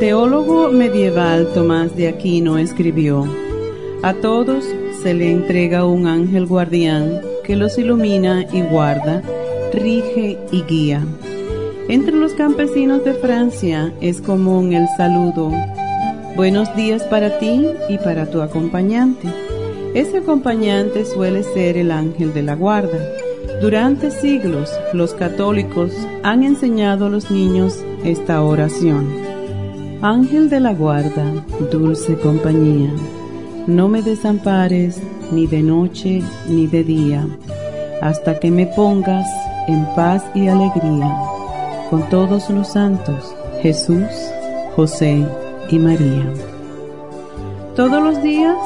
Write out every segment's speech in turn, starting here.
Teólogo medieval Tomás de Aquino escribió, A todos se le entrega un ángel guardián que los ilumina y guarda, rige y guía. Entre los campesinos de Francia es común el saludo, Buenos días para ti y para tu acompañante. Ese acompañante suele ser el ángel de la guarda. Durante siglos los católicos han enseñado a los niños esta oración. Ángel de la guarda, dulce compañía, no me desampares ni de noche ni de día, hasta que me pongas en paz y alegría con todos los santos, Jesús, José y María. Todos los días,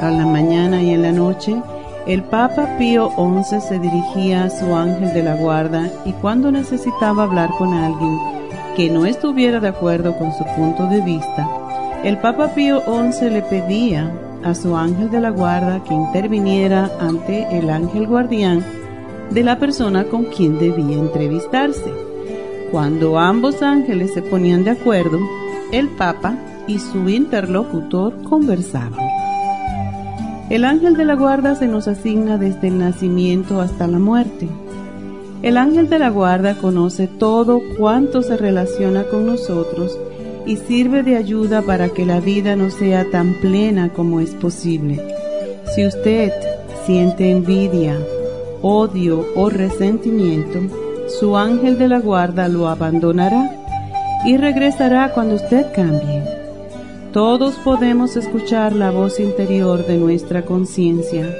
a la mañana y en la noche, el Papa Pío XI se dirigía a su ángel de la guarda y cuando necesitaba hablar con alguien, que no estuviera de acuerdo con su punto de vista, el Papa Pío XI le pedía a su ángel de la guarda que interviniera ante el ángel guardián de la persona con quien debía entrevistarse. Cuando ambos ángeles se ponían de acuerdo, el Papa y su interlocutor conversaban. El ángel de la guarda se nos asigna desde el nacimiento hasta la muerte el ángel de la guarda conoce todo cuanto se relaciona con nosotros y sirve de ayuda para que la vida no sea tan plena como es posible. Si usted siente envidia, odio o resentimiento, su ángel de la guarda lo abandonará y regresará cuando usted cambie. Todos podemos escuchar la voz interior de nuestra conciencia.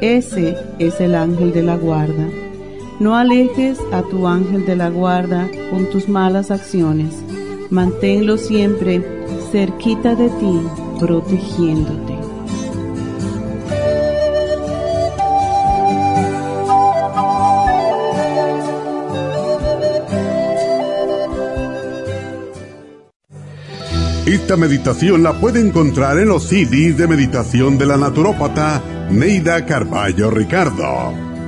Ese es el ángel de la guarda. No alejes a tu ángel de la guarda con tus malas acciones. Manténlo siempre cerquita de ti, protegiéndote. Esta meditación la puede encontrar en los CDs de meditación de la naturópata Neida Carballo Ricardo.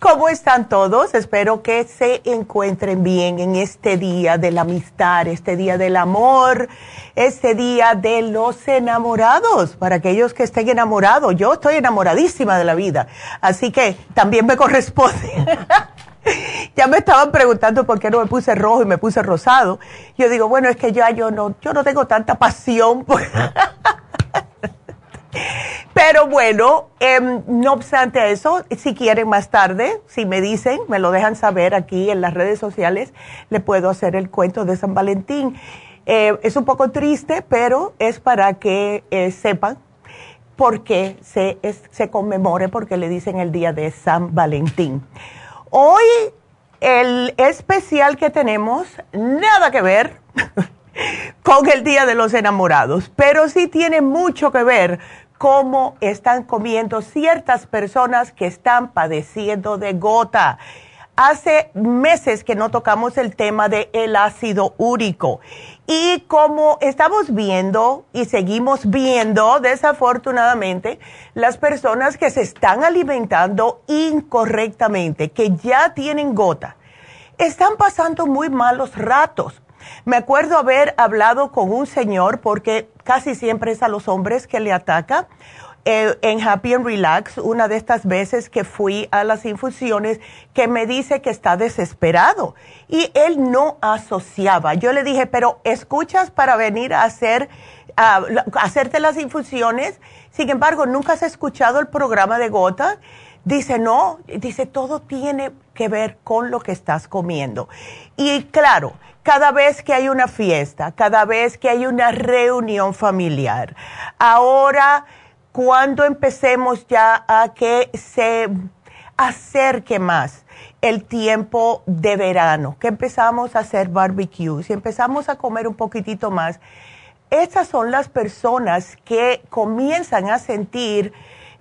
¿Cómo están todos? Espero que se encuentren bien en este día de la amistad, este día del amor, este día de los enamorados. Para aquellos que estén enamorados, yo estoy enamoradísima de la vida, así que también me corresponde. ya me estaban preguntando por qué no me puse rojo y me puse rosado. Yo digo, bueno, es que ya yo no, yo no tengo tanta pasión. Pero bueno, em, no obstante eso, si quieren más tarde, si me dicen, me lo dejan saber aquí en las redes sociales, le puedo hacer el cuento de San Valentín. Eh, es un poco triste, pero es para que eh, sepan por qué se, se conmemore, porque le dicen el día de San Valentín. Hoy el especial que tenemos, nada que ver con el Día de los Enamorados, pero sí tiene mucho que ver cómo están comiendo ciertas personas que están padeciendo de gota. Hace meses que no tocamos el tema del el ácido úrico y como estamos viendo y seguimos viendo, desafortunadamente, las personas que se están alimentando incorrectamente, que ya tienen gota, están pasando muy malos ratos me acuerdo haber hablado con un señor, porque casi siempre es a los hombres que le ataca, eh, en Happy and Relax, una de estas veces que fui a las infusiones, que me dice que está desesperado. Y él no asociaba. Yo le dije, pero ¿escuchas para venir a hacer, a hacerte las infusiones? Sin embargo, ¿nunca has escuchado el programa de gota? Dice, no, dice, todo tiene que ver con lo que estás comiendo. Y claro, cada vez que hay una fiesta, cada vez que hay una reunión familiar. Ahora, cuando empecemos ya a que se acerque más el tiempo de verano, que empezamos a hacer barbecues y empezamos a comer un poquitito más, esas son las personas que comienzan a sentir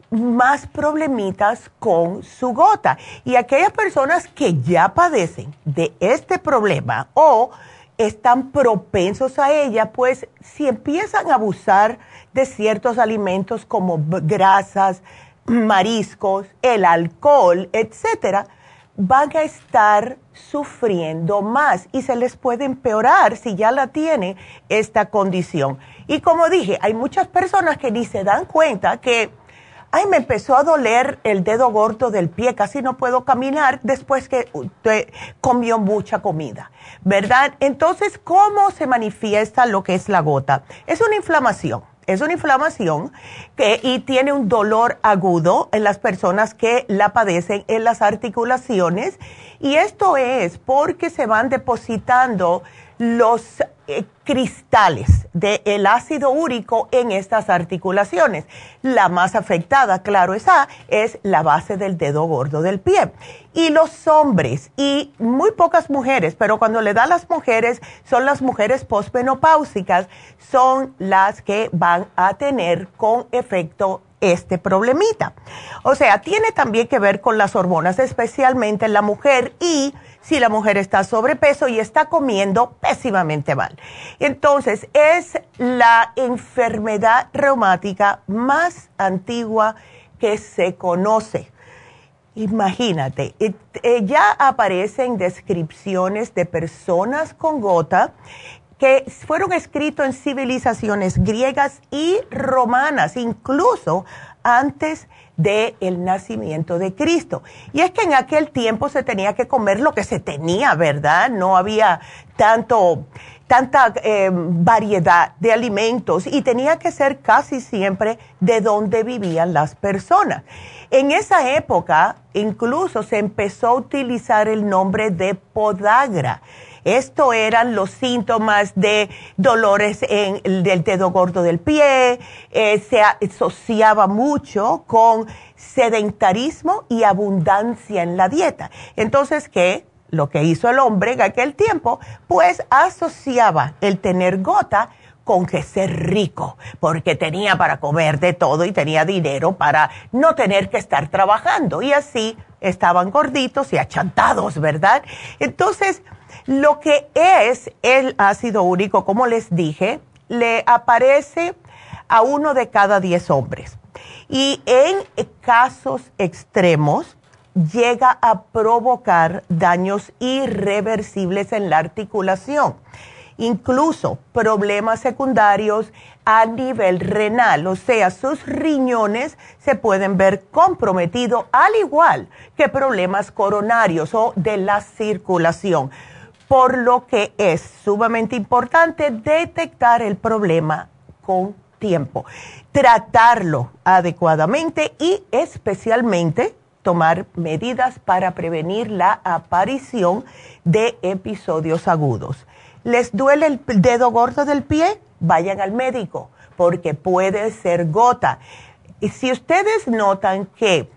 más problemitas con su gota. Y aquellas personas que ya padecen de este problema o están propensos a ella, pues si empiezan a abusar de ciertos alimentos como grasas, mariscos, el alcohol, etcétera, van a estar sufriendo más y se les puede empeorar si ya la tiene esta condición. Y como dije, hay muchas personas que ni se dan cuenta que ay, me empezó a doler el dedo gordo del pie, casi no puedo caminar después que comió mucha comida, ¿verdad? Entonces, ¿cómo se manifiesta lo que es la gota? Es una inflamación. Es una inflamación que, y tiene un dolor agudo en las personas que la padecen en las articulaciones. Y esto es porque se van depositando los eh, cristales del ácido úrico en estas articulaciones. La más afectada, claro está, es la base del dedo gordo del pie. Y los hombres, y muy pocas mujeres, pero cuando le da a las mujeres, son las mujeres posmenopáusicas, son las que van a tener con efecto este problemita. O sea, tiene también que ver con las hormonas, especialmente en la mujer y si la mujer está sobrepeso y está comiendo pésimamente mal. Entonces, es la enfermedad reumática más antigua que se conoce. Imagínate, eh, ya aparecen descripciones de personas con gota que fueron escritos en civilizaciones griegas y romanas, incluso antes del nacimiento de Cristo. Y es que en aquel tiempo se tenía que comer lo que se tenía, ¿verdad? No había tanto, tanta eh, variedad de alimentos y tenía que ser casi siempre de donde vivían las personas. En esa época incluso se empezó a utilizar el nombre de podagra esto eran los síntomas de dolores en el del dedo gordo del pie, eh, se asociaba mucho con sedentarismo y abundancia en la dieta. Entonces, ¿qué? Lo que hizo el hombre en aquel tiempo, pues asociaba el tener gota con que ser rico, porque tenía para comer de todo y tenía dinero para no tener que estar trabajando. Y así estaban gorditos y achantados, ¿verdad? Entonces, lo que es el ácido úrico, como les dije, le aparece a uno de cada diez hombres. Y en casos extremos llega a provocar daños irreversibles en la articulación, incluso problemas secundarios a nivel renal, o sea, sus riñones se pueden ver comprometidos al igual que problemas coronarios o de la circulación por lo que es sumamente importante detectar el problema con tiempo. Tratarlo adecuadamente y especialmente tomar medidas para prevenir la aparición de episodios agudos. ¿Les duele el dedo gordo del pie? Vayan al médico porque puede ser gota. Y si ustedes notan que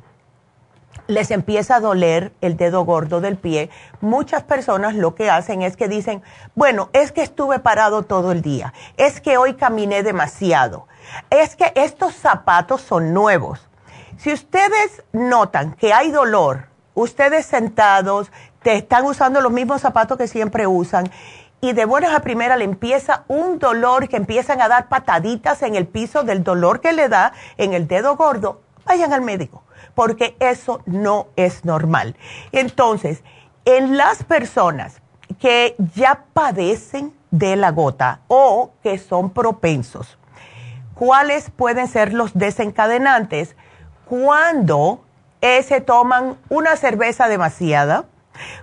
les empieza a doler el dedo gordo del pie, muchas personas lo que hacen es que dicen, bueno, es que estuve parado todo el día, es que hoy caminé demasiado, es que estos zapatos son nuevos. Si ustedes notan que hay dolor, ustedes sentados, te están usando los mismos zapatos que siempre usan y de buenas a primera le empieza un dolor que empiezan a dar pataditas en el piso del dolor que le da en el dedo gordo, vayan al médico porque eso no es normal. Entonces, en las personas que ya padecen de la gota o que son propensos, ¿cuáles pueden ser los desencadenantes? Cuando eh, se toman una cerveza demasiada,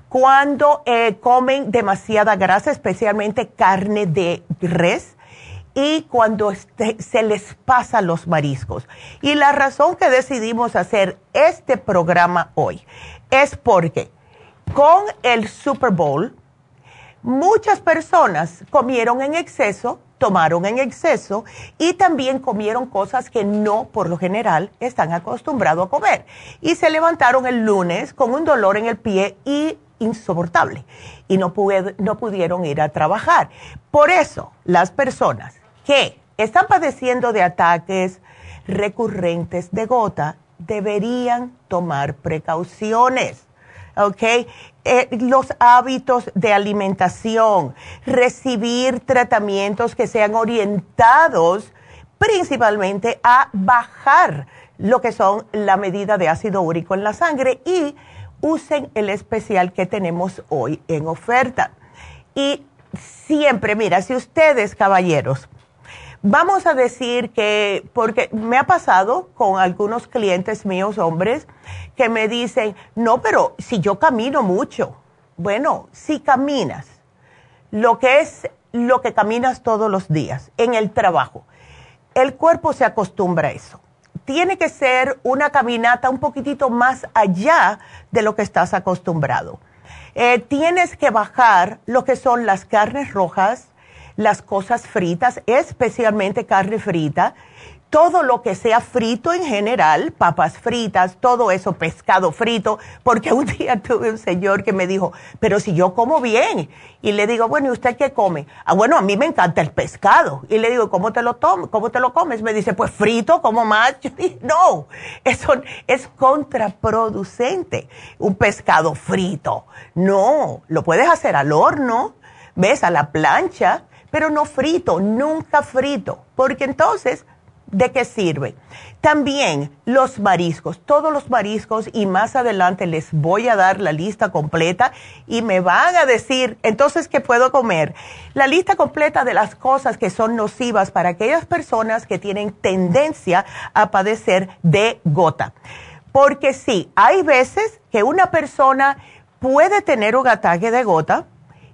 cuando eh, comen demasiada grasa, especialmente carne de res, y cuando este, se les pasa los mariscos. Y la razón que decidimos hacer este programa hoy es porque con el Super Bowl muchas personas comieron en exceso, tomaron en exceso y también comieron cosas que no por lo general están acostumbrados a comer. Y se levantaron el lunes con un dolor en el pie y insoportable y no, no pudieron ir a trabajar. Por eso las personas que están padeciendo de ataques recurrentes de gota deberían tomar precauciones. ¿ok? Eh, los hábitos de alimentación, recibir tratamientos que sean orientados principalmente a bajar lo que son la medida de ácido úrico en la sangre y usen el especial que tenemos hoy en oferta. Y siempre, mira, si ustedes, caballeros, Vamos a decir que, porque me ha pasado con algunos clientes míos, hombres, que me dicen, no, pero si yo camino mucho, bueno, si caminas, lo que es lo que caminas todos los días en el trabajo, el cuerpo se acostumbra a eso. Tiene que ser una caminata un poquitito más allá de lo que estás acostumbrado. Eh, tienes que bajar lo que son las carnes rojas, las cosas fritas, especialmente carne frita, todo lo que sea frito en general, papas fritas, todo eso, pescado frito, porque un día tuve un señor que me dijo, pero si yo como bien, y le digo, bueno, ¿y usted qué come? Ah, bueno, a mí me encanta el pescado, y le digo, ¿cómo te lo tomas? ¿Cómo te lo comes? Me dice, pues frito, como más. Yo no, eso es contraproducente, un pescado frito. No, lo puedes hacer al horno, ves, a la plancha, pero no frito, nunca frito, porque entonces, ¿de qué sirve? También los mariscos, todos los mariscos y más adelante les voy a dar la lista completa y me van a decir, entonces, ¿qué puedo comer? La lista completa de las cosas que son nocivas para aquellas personas que tienen tendencia a padecer de gota. Porque sí, hay veces que una persona puede tener un ataque de gota,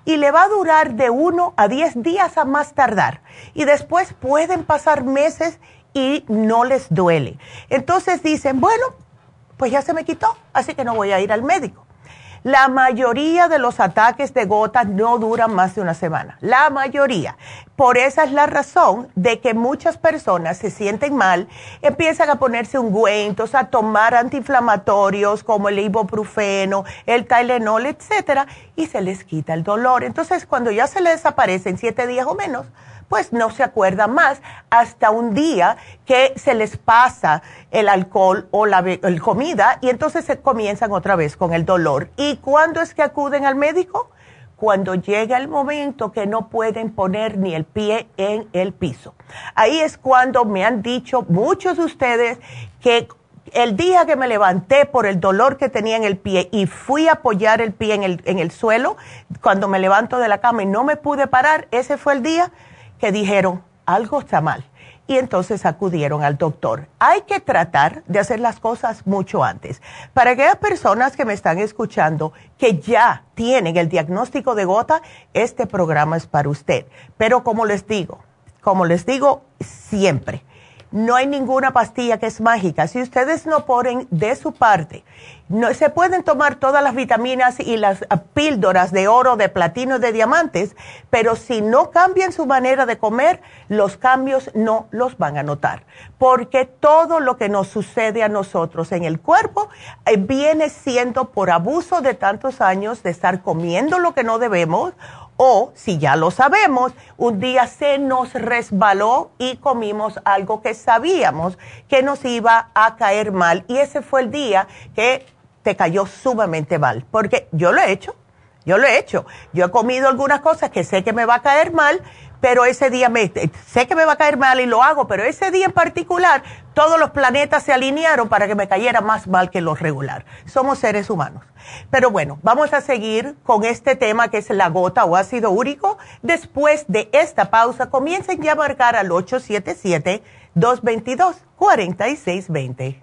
y le va a durar de uno a diez días a más tardar. Y después pueden pasar meses y no les duele. Entonces dicen, bueno, pues ya se me quitó, así que no voy a ir al médico. La mayoría de los ataques de gotas no duran más de una semana. La mayoría. Por esa es la razón de que muchas personas se sienten mal, empiezan a ponerse ungüentos, a tomar antiinflamatorios como el ibuprofeno, el Tylenol, etcétera, y se les quita el dolor. Entonces, cuando ya se les desaparece en siete días o menos, pues no se acuerda más hasta un día que se les pasa el alcohol o la comida y entonces se comienzan otra vez con el dolor. ¿Y cuándo es que acuden al médico? Cuando llega el momento que no pueden poner ni el pie en el piso. Ahí es cuando me han dicho muchos de ustedes que el día que me levanté por el dolor que tenía en el pie y fui a apoyar el pie en el, en el suelo, cuando me levanto de la cama y no me pude parar, ese fue el día que dijeron, algo está mal. Y entonces acudieron al doctor. Hay que tratar de hacer las cosas mucho antes. Para aquellas personas que me están escuchando que ya tienen el diagnóstico de gota, este programa es para usted. Pero como les digo, como les digo, siempre no hay ninguna pastilla que es mágica. Si ustedes no ponen de su parte, no, se pueden tomar todas las vitaminas y las píldoras de oro, de platino de diamantes, pero si no cambian su manera de comer, los cambios no los van a notar. Porque todo lo que nos sucede a nosotros en el cuerpo eh, viene siendo por abuso de tantos años de estar comiendo lo que no debemos o, si ya lo sabemos, un día se nos resbaló y comimos algo que sabíamos que nos iba a caer mal. Y ese fue el día que te cayó sumamente mal. Porque yo lo he hecho, yo lo he hecho. Yo he comido algunas cosas que sé que me va a caer mal, pero ese día me, sé que me va a caer mal y lo hago, pero ese día en particular todos los planetas se alinearon para que me cayera más mal que lo regular. Somos seres humanos. Pero bueno, vamos a seguir con este tema que es la gota o ácido úrico. Después de esta pausa, comiencen ya a marcar al 877-222-4620.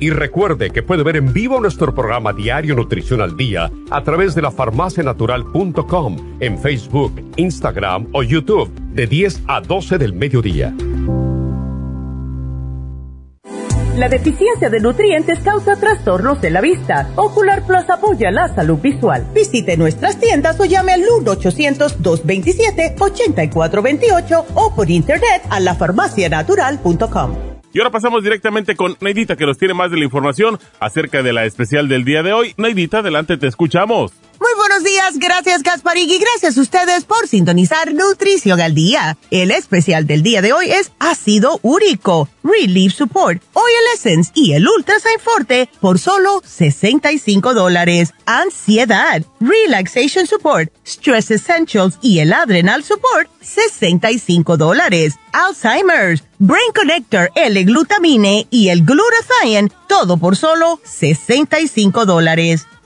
Y recuerde que puede ver en vivo nuestro programa Diario Nutrición al Día a través de lafarmacianatural.com en Facebook, Instagram o YouTube de 10 a 12 del mediodía. La deficiencia de nutrientes causa trastornos de la vista. Ocular Plus apoya la salud visual. Visite nuestras tiendas o llame al 1-800-227-8428 o por internet a lafarmacianatural.com. Y ahora pasamos directamente con Neidita, que nos tiene más de la información acerca de la especial del día de hoy. Neidita, adelante, te escuchamos. Buenos días, gracias Gasparig y gracias a ustedes por sintonizar Nutrición al Día. El especial del día de hoy es ácido úrico, Relief Support, Oil Essence y el Ultrasign Forte por solo 65 dólares. Ansiedad, Relaxation Support, Stress Essentials y el Adrenal Support, 65 dólares. Alzheimer's, Brain Connector, L-Glutamine y el Glutathione, todo por solo 65 dólares.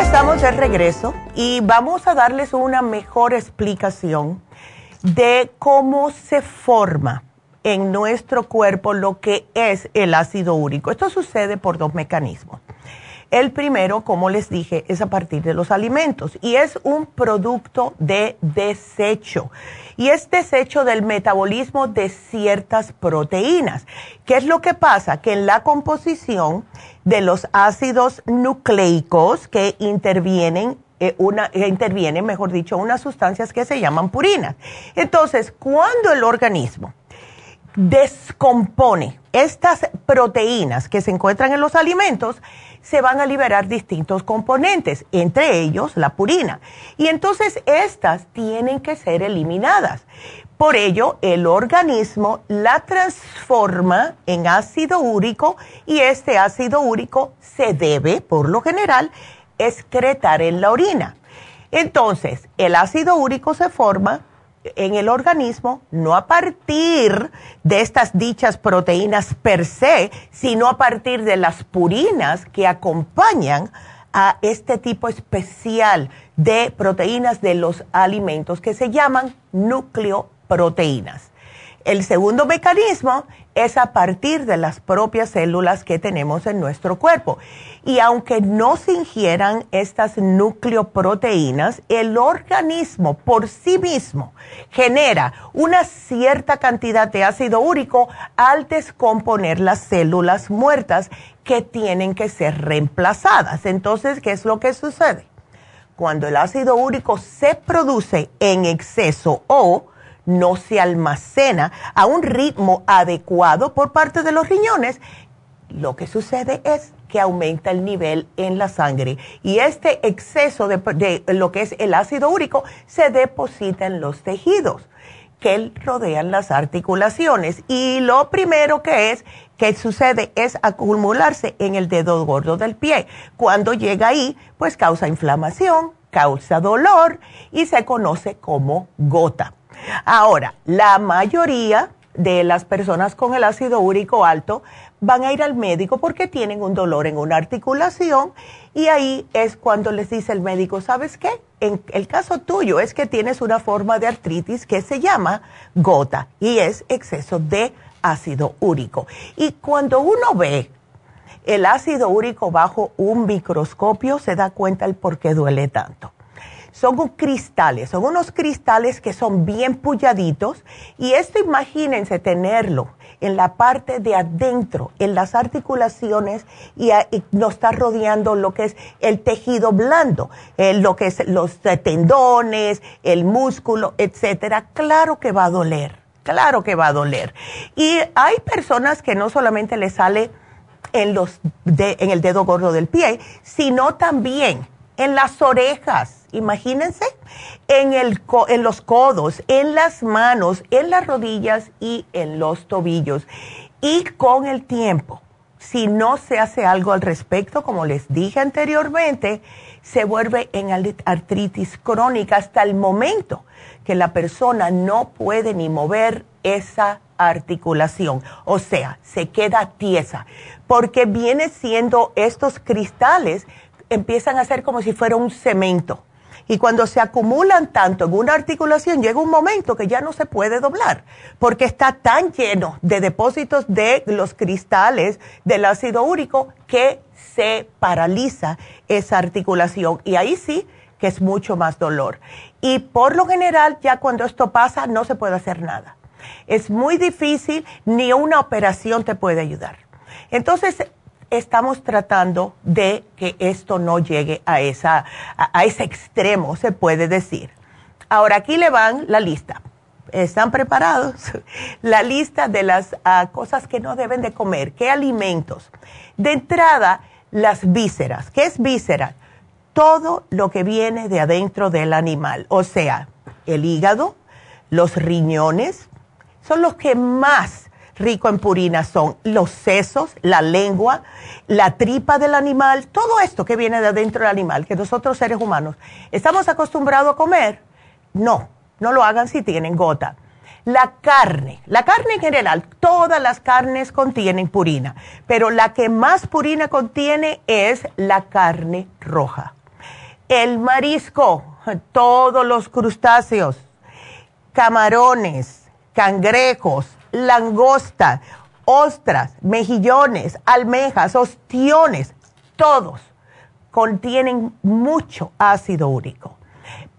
Estamos de regreso y vamos a darles una mejor explicación de cómo se forma en nuestro cuerpo lo que es el ácido úrico. Esto sucede por dos mecanismos. El primero, como les dije, es a partir de los alimentos y es un producto de desecho. Y es desecho del metabolismo de ciertas proteínas. ¿Qué es lo que pasa? Que en la composición de los ácidos nucleicos que intervienen eh, una, intervienen, mejor dicho, unas sustancias que se llaman purinas. Entonces, cuando el organismo descompone estas proteínas que se encuentran en los alimentos, se van a liberar distintos componentes, entre ellos la purina. Y entonces estas tienen que ser eliminadas. Por ello, el organismo la transforma en ácido úrico y este ácido úrico se debe, por lo general, excretar en la orina. Entonces, el ácido úrico se forma en el organismo no a partir de estas dichas proteínas per se, sino a partir de las purinas que acompañan a este tipo especial de proteínas de los alimentos que se llaman núcleo proteínas. El segundo mecanismo es a partir de las propias células que tenemos en nuestro cuerpo. Y aunque no se ingieran estas nucleoproteínas, el organismo por sí mismo genera una cierta cantidad de ácido úrico al descomponer las células muertas que tienen que ser reemplazadas. Entonces, ¿qué es lo que sucede? Cuando el ácido úrico se produce en exceso o no se almacena a un ritmo adecuado por parte de los riñones, lo que sucede es que aumenta el nivel en la sangre y este exceso de, lo que es el ácido úrico se deposita en los tejidos que rodean las articulaciones y lo primero que es que sucede es acumularse en el dedo gordo del pie. Cuando llega ahí, pues causa inflamación, causa dolor y se conoce como gota. Ahora, la mayoría de las personas con el ácido úrico alto van a ir al médico porque tienen un dolor en una articulación y ahí es cuando les dice el médico, ¿sabes qué? En el caso tuyo es que tienes una forma de artritis que se llama gota y es exceso de ácido úrico. Y cuando uno ve el ácido úrico bajo un microscopio, se da cuenta el por qué duele tanto son cristales, son unos cristales que son bien puyaditos y esto imagínense tenerlo en la parte de adentro, en las articulaciones y, nos está rodeando lo que es el tejido blando, eh, lo que es los tendones, el músculo, etcétera. Claro que va a doler, claro que va a doler. Y hay personas que no solamente le sale en, los en el dedo gordo del pie, sino también en las orejas imagínense, en, el, en los codos, en las manos, en las rodillas y en los tobillos. Y con el tiempo, si no se hace algo al respecto, como les dije anteriormente, se vuelve en artritis crónica hasta el momento que la persona no puede ni mover esa articulación, o sea, se queda tiesa, porque viene siendo estos cristales, empiezan a ser como si fuera un cemento y cuando se acumulan tanto en una articulación, llega un momento que ya no se puede doblar, porque está tan lleno de depósitos de los cristales del ácido úrico que se paraliza esa articulación. Y ahí sí que es mucho más dolor. Y por lo general, ya cuando esto pasa, no se puede hacer nada. Es muy difícil, ni una operación te puede ayudar. Entonces, estamos tratando de que esto no llegue a, esa, a, ese extremo, se puede decir. Ahora aquí le van la lista. ¿Están preparados? La lista de las ah, cosas que no deben de comer. ¿Qué alimentos? De entrada, las vísceras. ¿Qué es víscera? Todo lo que viene de adentro del animal. O sea, el hígado, los riñones, son los que más rico en purinas son los sesos, la lengua, la tripa del animal, todo esto que viene de adentro del animal, que nosotros seres humanos estamos acostumbrados a comer, no, no lo hagan si tienen gota. La carne, la carne en general, todas las carnes contienen purina, pero la que más purina contiene es la carne roja. El marisco, todos los crustáceos, camarones, cangrejos, langosta, ostras, mejillones, almejas, ostiones, todos contienen mucho ácido úrico.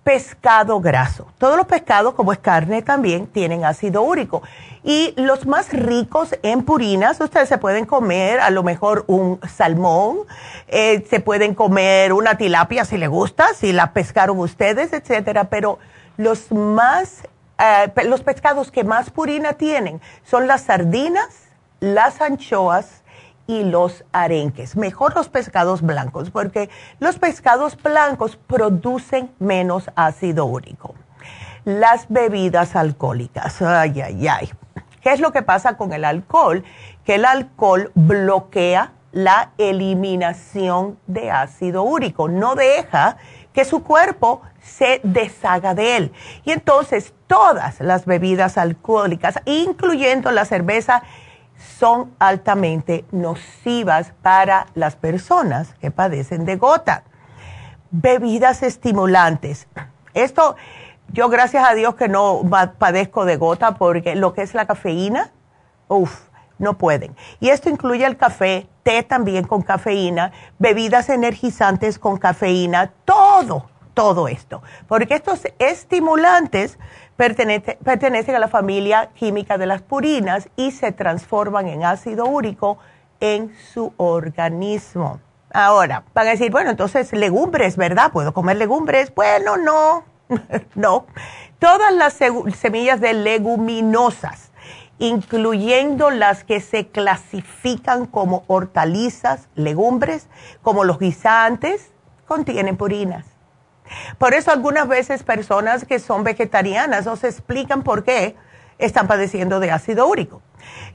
pescado graso. Todos los pescados, como es carne, también tienen ácido úrico. Y los más ricos en purinas, ustedes se pueden comer a lo mejor un salmón, eh, se pueden comer una tilapia si les gusta, si la pescaron ustedes, etcétera. Pero los más, eh, los pescados que más purina tienen son las sardinas, las anchoas y los arenques. Mejor los pescados blancos, porque los pescados blancos producen menos ácido úrico. Las bebidas alcohólicas, ay, ay, ay. ¿Qué es lo que pasa con el alcohol? Que el alcohol bloquea la eliminación de ácido úrico, no deja que su cuerpo se deshaga de él. Y entonces todas las bebidas alcohólicas, incluyendo la cerveza, son altamente nocivas para las personas que padecen de gota. Bebidas estimulantes. Esto yo gracias a Dios que no padezco de gota porque lo que es la cafeína, uff, no pueden. Y esto incluye el café, té también con cafeína, bebidas energizantes con cafeína, todo, todo esto. Porque estos estimulantes pertenecen a la familia química de las purinas y se transforman en ácido úrico en su organismo. Ahora, van a decir, bueno, entonces legumbres, ¿verdad? ¿Puedo comer legumbres? Bueno, no, no, todas las semillas de leguminosas, incluyendo las que se clasifican como hortalizas, legumbres, como los guisantes, contienen purinas. Por eso algunas veces personas que son vegetarianas no se explican por qué están padeciendo de ácido úrico.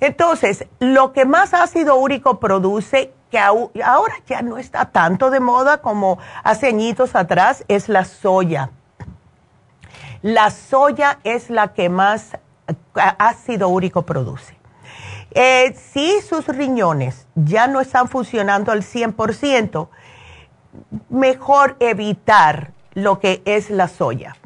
Entonces, lo que más ácido úrico produce, que ahora ya no está tanto de moda como hace añitos atrás, es la soya. La soya es la que más ácido úrico produce. Eh, si sus riñones ya no están funcionando al 100%, mejor evitar lo que es la soya,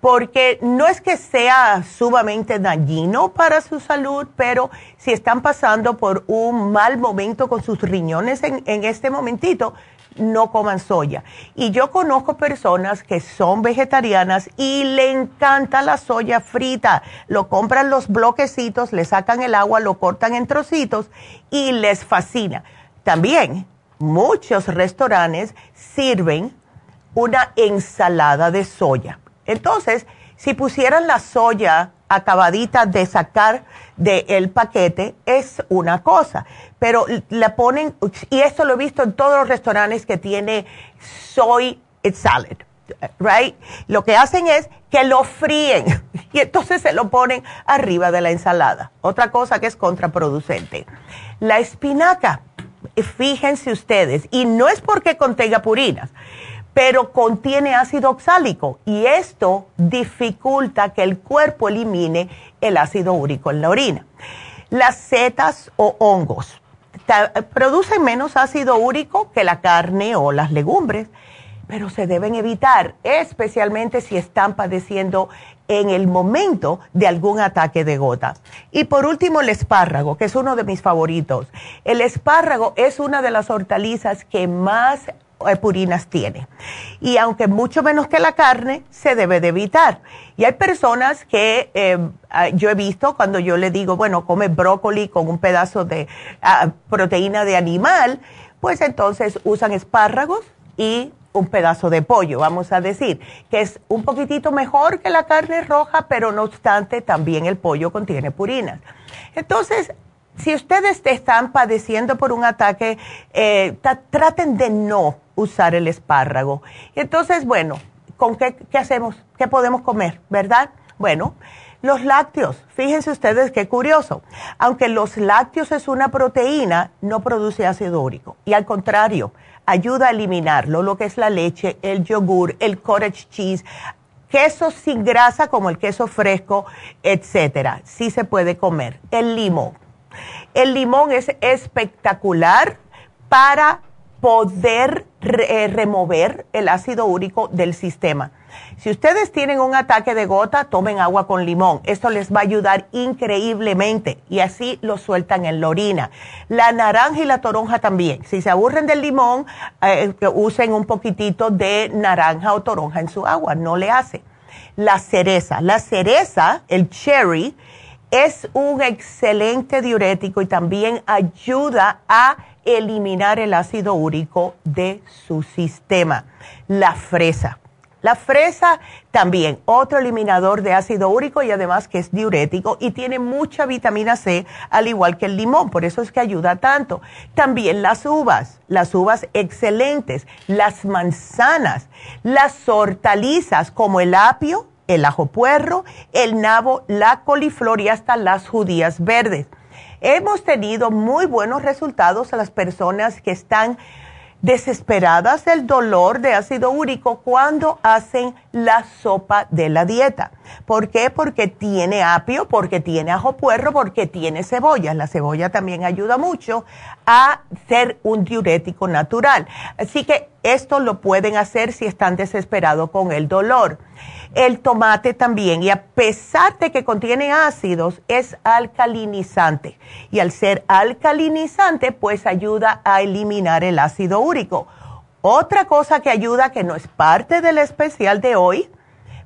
porque no es que sea sumamente dañino para su salud, pero si están pasando por un mal momento con sus riñones en, en este momentito, no coman soya. Y yo conozco personas que son vegetarianas y le encanta la soya frita. Lo compran los bloquecitos, le sacan el agua, lo cortan en trocitos y les fascina. También muchos restaurantes sirven una ensalada de soya. Entonces, si pusieran la soya acabadita de sacar del paquete es una cosa, pero le ponen, y esto lo he visto en todos los restaurantes que tiene soy salad, right? Lo que hacen es que lo fríen y entonces se lo ponen arriba de la ensalada. Otra cosa que es contraproducente. La espinaca, fíjense ustedes, y no es porque contenga purinas, pero contiene ácido oxálico y esto dificulta que el cuerpo elimine el ácido úrico en la orina. Las setas o hongos producen menos ácido úrico que la carne o las legumbres, pero se deben evitar, especialmente si están padeciendo en el momento de algún ataque de gota. Y por último, el espárrago, que es uno de mis favoritos. El espárrago es una de las hortalizas que más purinas tiene. Y aunque mucho menos que la carne, se debe de evitar. Y hay personas que eh, ah, yo he visto cuando yo le digo, bueno, come brócoli con un pedazo de ah, proteína de animal, pues entonces usan espárragos y un pedazo de pollo, vamos a decir, que es un poquitito mejor que la carne roja, pero no obstante también el pollo contiene purinas. Entonces, si ustedes están padeciendo por un ataque, eh, traten de no usar el espárrago. Entonces, bueno, ¿con qué, qué hacemos? ¿Qué podemos comer? ¿Verdad? Bueno, los lácteos, fíjense ustedes qué curioso. Aunque los lácteos es una proteína, no produce ácido úrico. Y al contrario, ayuda a eliminarlo, lo que es la leche, el yogur, el cottage cheese, quesos sin grasa como el queso fresco, etcétera. Sí se puede comer. El limón el limón es espectacular para poder eh, remover el ácido úrico del sistema. Si ustedes tienen un ataque de gota, tomen agua con limón. Esto les va a ayudar increíblemente y así lo sueltan en la orina. La naranja y la toronja también. Si se aburren del limón, eh, usen un poquitito de naranja o toronja en su agua. No le hace. La cereza. La cereza, el cherry, es un excelente diurético y también ayuda a eliminar el ácido úrico de su sistema. La fresa. La fresa también, otro eliminador de ácido úrico y además que es diurético y tiene mucha vitamina C, al igual que el limón, por eso es que ayuda tanto. También las uvas, las uvas excelentes, las manzanas, las hortalizas como el apio, el ajo puerro, el nabo, la coliflor y hasta las judías verdes. Hemos tenido muy buenos resultados a las personas que están desesperadas del dolor de ácido úrico cuando hacen la sopa de la dieta. ¿Por qué? Porque tiene apio, porque tiene ajo puerro, porque tiene cebolla. La cebolla también ayuda mucho a ser un diurético natural. Así que esto lo pueden hacer si están desesperados con el dolor. El tomate también, y a pesar de que contiene ácidos, es alcalinizante. Y al ser alcalinizante, pues ayuda a eliminar el ácido úrico. Otra cosa que ayuda, que no es parte del especial de hoy,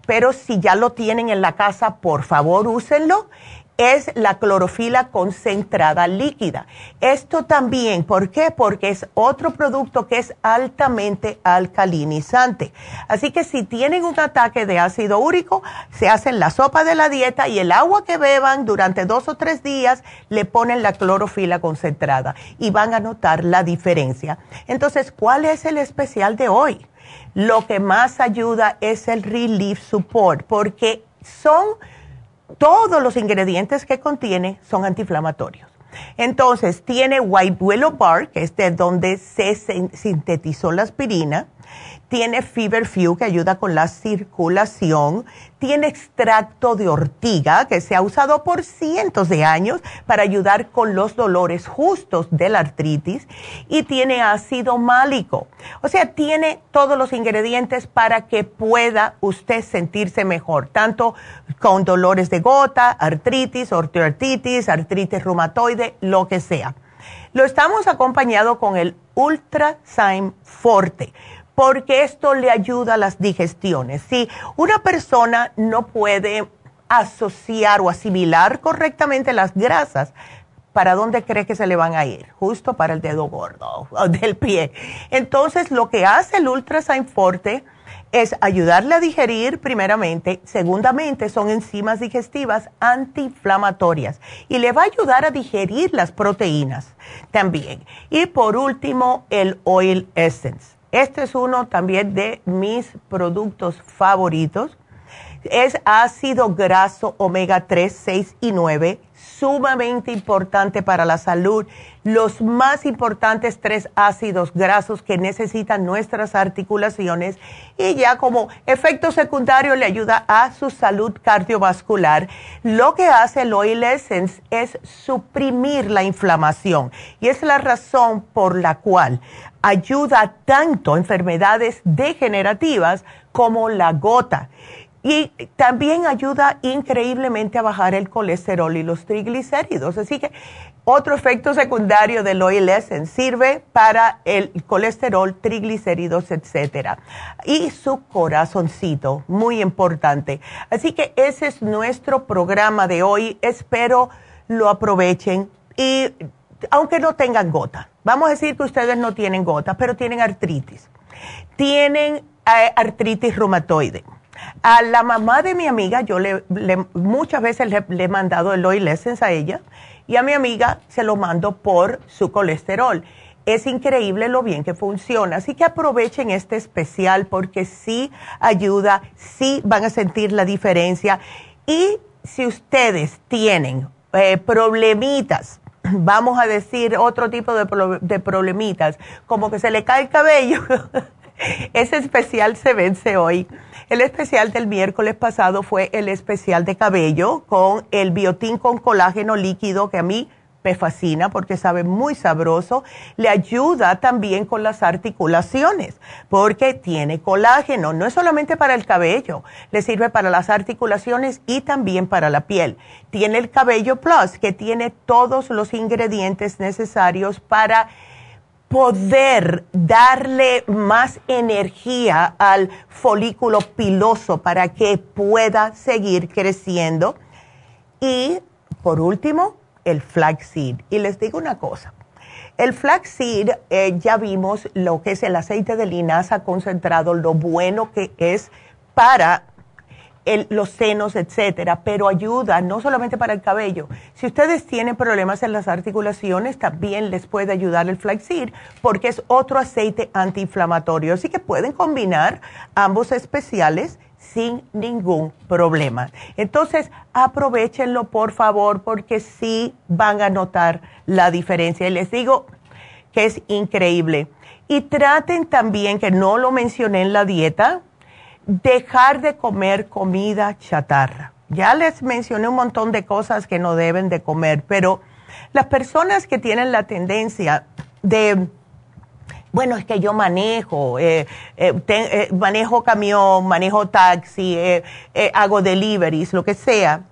pero si ya lo tienen en la casa, por favor úsenlo, es la clorofila concentrada líquida. Esto también, ¿por qué? Porque es otro producto que es altamente alcalinizante. Así que si tienen un ataque de ácido úrico, se hacen la sopa de la dieta y el agua que beban durante dos o tres días le ponen la clorofila concentrada y van a notar la diferencia. Entonces, ¿cuál es el especial de hoy? Lo que más ayuda es el Relief Support porque son todos los ingredientes que contiene son antiinflamatorios. Entonces, tiene white willow bark, que es de donde se sintetizó la aspirina, tiene Feverfew que ayuda con la circulación, tiene extracto de ortiga que se ha usado por cientos de años para ayudar con los dolores justos de la artritis y tiene ácido málico. O sea, tiene todos los ingredientes para que pueda usted sentirse mejor, tanto con dolores de gota, artritis, ortoartritis, artritis reumatoide, lo que sea. Lo estamos acompañado con el Ultra Forte porque esto le ayuda a las digestiones. Si una persona no puede asociar o asimilar correctamente las grasas, ¿para dónde cree que se le van a ir? Justo para el dedo gordo del pie. Entonces, lo que hace el Ultrasign Forte es ayudarle a digerir primeramente, segundamente son enzimas digestivas antiinflamatorias y le va a ayudar a digerir las proteínas también. Y por último, el Oil Essence este es uno también de mis productos favoritos. Es ácido graso omega 3, 6 y 9, sumamente importante para la salud. Los más importantes tres ácidos grasos que necesitan nuestras articulaciones y ya como efecto secundario le ayuda a su salud cardiovascular. Lo que hace el Oil Essence es suprimir la inflamación y es la razón por la cual ayuda tanto a enfermedades degenerativas como la gota. Y también ayuda increíblemente a bajar el colesterol y los triglicéridos. Así que otro efecto secundario del oil essence sirve para el colesterol, triglicéridos, etcétera. Y su corazoncito, muy importante. Así que ese es nuestro programa de hoy. Espero lo aprovechen y aunque no tengan gota, vamos a decir que ustedes no tienen gota, pero tienen artritis, tienen eh, artritis reumatoide. A la mamá de mi amiga, yo le, muchas veces le, he mandado el oil essence a ella y a mi amiga se lo mando por su colesterol. Es increíble lo bien que funciona, así que aprovechen este especial porque sí ayuda, sí van a sentir la diferencia. Y si ustedes tienen eh, problemitas vamos a decir, otro tipo de, problemitas, como que se le cae el cabello. Ese especial se vence hoy. El especial del miércoles pasado fue el especial de cabello con el biotín con colágeno líquido que a mí me fascina porque sabe muy sabroso. Le ayuda también con las articulaciones porque tiene colágeno. No es solamente para el cabello, le sirve para las articulaciones y también para la piel. Tiene el cabello plus que tiene todos los ingredientes necesarios para poder darle más energía al folículo piloso para que pueda seguir creciendo. Y por último, el flaxseed. Y les digo una cosa, el flaxseed eh, ya vimos lo que es el aceite de linaza concentrado, lo bueno que es para los senos, etcétera, pero ayuda no solamente para el cabello. Si ustedes tienen problemas en las articulaciones, también les puede ayudar el flaxseed porque es otro aceite antiinflamatorio. Así que pueden combinar ambos especiales sin ningún problema. Entonces, aprovechenlo por favor porque sí van a notar la diferencia. Y les digo que es increíble. Y traten también, que no lo mencioné en la dieta, dejar de comer comida chatarra. Ya les mencioné un montón de cosas que no deben de comer, pero las personas que tienen la tendencia de bueno, es que yo manejo, eh, eh, eh, manejo camión, manejo taxi, hago deliveries, lo que sea,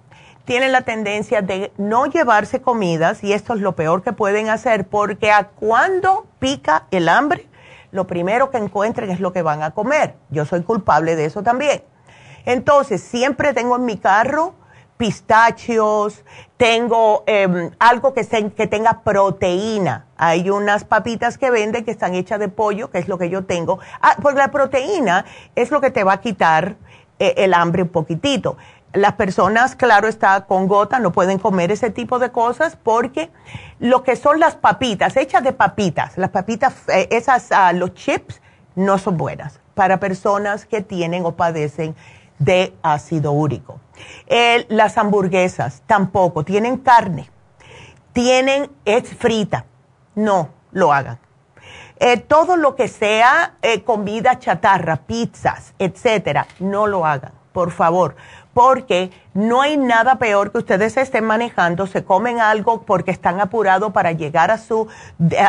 tienen la tendencia de no llevarse comidas y esto es lo peor que pueden hacer porque a cuando pica el hambre, lo primero que encuentren es lo que van a comer. Yo soy culpable de eso también. Entonces, siempre tengo en mi carro pistachios, tengo em, algo que, tenga proteína. Hay unas papitas que venden que están hechas de pollo, que es lo que yo tengo. Ah, porque la proteína es lo que te va a quitar eh, el hambre un poquitito. Las personas, claro, está con gota, no pueden comer ese tipo de cosas porque lo que son las papitas, hechas de papitas, las papitas, eh, esas, ah, los chips, no son buenas para personas que tienen o padecen de ácido úrico las hamburguesas tampoco, tienen carne, tienen, es frita, no lo hagan. Eh, todo lo que sea eh, comida chatarra, pizzas, etcétera, no lo hagan, por favor, porque no hay nada peor que ustedes estén manejando, se comen algo porque están apurados para llegar a su,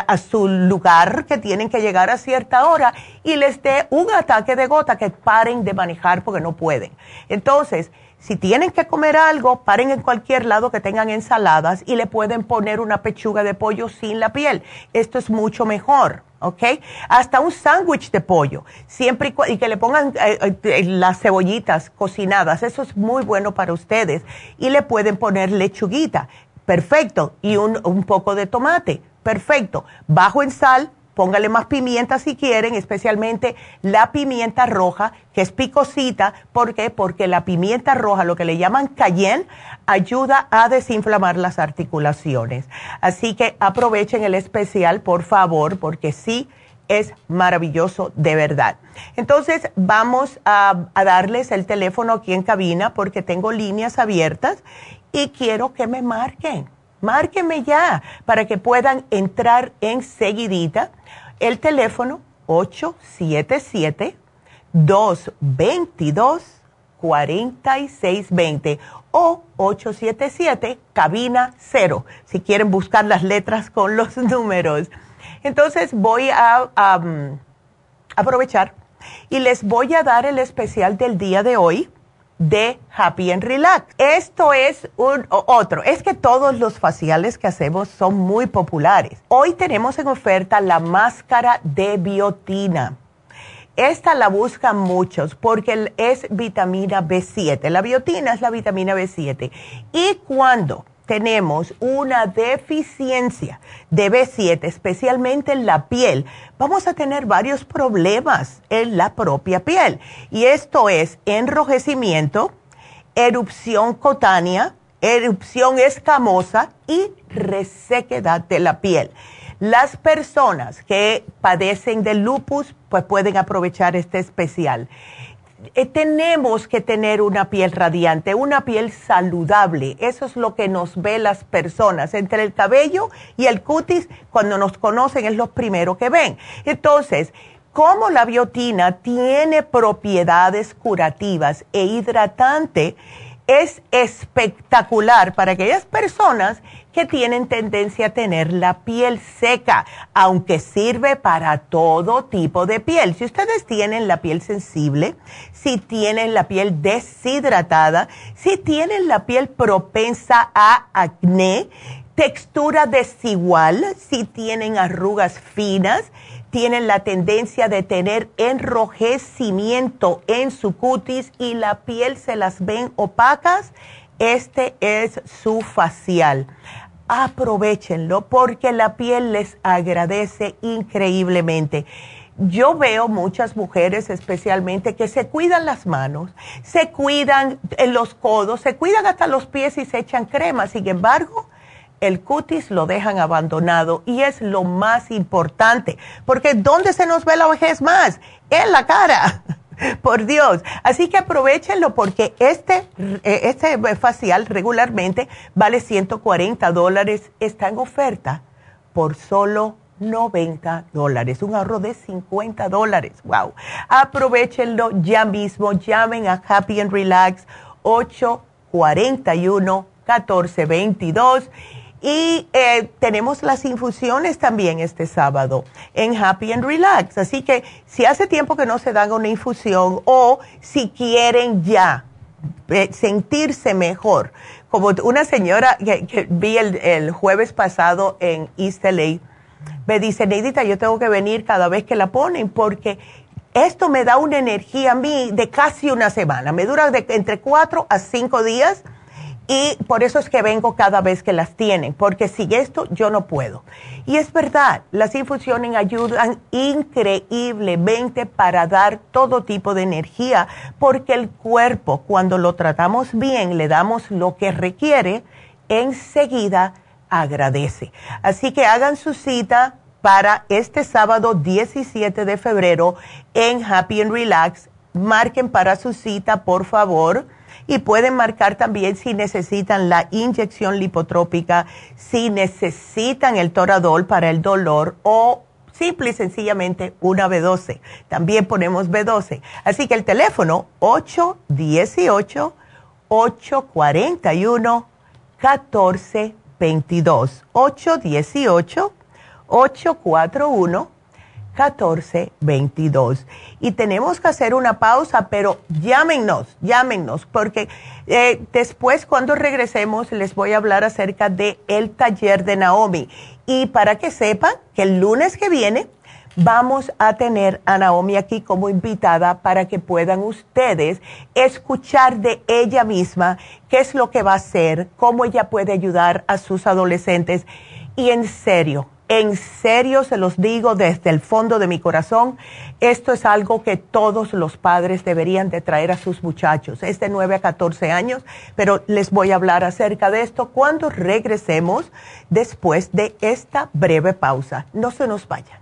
a su lugar que tienen que llegar a cierta hora y les dé un ataque de gota que paren de manejar porque no pueden. Entonces, si tienen que comer algo, paren en cualquier lado que tengan ensaladas y le pueden poner una pechuga de pollo sin la piel. Esto es mucho mejor, ¿ok? Hasta un sándwich de pollo, siempre y, que le pongan eh, eh, las cebollitas cocinadas. Eso es muy bueno para ustedes. Y le pueden poner lechuguita, perfecto. Y un, un poco de tomate, perfecto. Bajo en sal, Póngale más pimienta si quieren, especialmente la pimienta roja, que es picosita. ¿Por qué? Porque la pimienta roja, lo que le llaman cayenne, ayuda a desinflamar las articulaciones. Así que aprovechen el especial, por favor, porque sí es maravilloso de verdad. Entonces, vamos a, a darles el teléfono aquí en cabina porque tengo líneas abiertas y quiero que me marquen. Márquenme ya para que puedan entrar enseguidita el teléfono 877-222-4620 o 877 cabina 0, si quieren buscar las letras con los números. Entonces voy a aprovechar y les voy a dar el especial del día de hoy de Happy and Relax. Esto es un otro. Es que todos los faciales que hacemos son muy populares. Hoy tenemos en oferta la máscara de biotina. Esta la buscan muchos porque es vitamina B7. La biotina es la vitamina B7. Y cuando tenemos una deficiencia de B7, especialmente en la piel, vamos a tener varios problemas en la propia piel. Y esto es enrojecimiento, erupción cutánea, erupción escamosa y resequedad de la piel. Las personas que padecen de lupus pues pueden aprovechar este especial. Eh, tenemos que tener una piel radiante, una piel saludable. Eso es lo que nos ve las personas. Entre el cabello y el cutis, cuando nos conocen, es lo primero que ven. Entonces, como la biotina tiene propiedades curativas e hidratante, es espectacular para aquellas personas que tienen tendencia a tener la piel seca, aunque sirve para todo tipo de piel. Si ustedes tienen la piel sensible, si tienen la piel deshidratada, si tienen la piel propensa a acné, textura desigual, si tienen arrugas finas, tienen la tendencia de tener enrojecimiento en su cutis y la piel se las ven opacas, este es su facial. Aprovechenlo porque la piel les agradece increíblemente. Yo veo muchas mujeres especialmente que se cuidan las manos, se cuidan los codos, se cuidan hasta los pies y se echan crema. Sin embargo, el cutis lo dejan abandonado y es lo más importante, porque ¿dónde se nos ve la vejez más? En la cara. Por Dios. Así que aprovechenlo porque este, eh, este facial regularmente vale 140 dólares. Está en oferta por solo 90 dólares. Un ahorro de 50 dólares. Wow. Aprovechenlo ya mismo. Llamen a Happy and Relax 841 1422 y eh, tenemos las infusiones también este sábado en Happy and Relax. Así que si hace tiempo que no se dan una infusión o si quieren ya eh, sentirse mejor, como una señora que, vi el, jueves pasado en East LA, me dice, Neidita, yo tengo que venir cada vez que la ponen porque esto me da una energía a mí de casi una semana. Me dura de entre cuatro a cinco días y por eso es que vengo cada vez que las tienen, porque sin esto yo no puedo. Y es verdad, las infusiones ayudan increíblemente para dar todo tipo de energía, porque el cuerpo, cuando lo tratamos bien, le damos lo que requiere, enseguida agradece. Así que hagan su cita para este sábado 17 de febrero en Happy and Relax. Marquen para su cita, por favor y pueden marcar también si necesitan la inyección lipotrópica, si necesitan el toradol para el dolor o simple y sencillamente una B12. También ponemos B12. Así que el teléfono 818 841 1422 818 841 1422. Y tenemos que hacer una pausa, pero llámenos, llámenos, porque eh, después cuando regresemos les voy a hablar acerca de el taller de Naomi. Y para que sepan que el lunes que viene vamos a tener a Naomi aquí como invitada para que puedan ustedes escuchar de ella misma qué es lo que va a hacer, cómo ella puede ayudar a sus adolescentes. Y en serio, en serio se los digo desde el fondo de mi corazón, esto es algo que todos los padres deberían de traer a sus muchachos. Es de 9 a 14 años, pero les voy a hablar acerca de esto cuando regresemos después de esta breve pausa. No se nos vayan.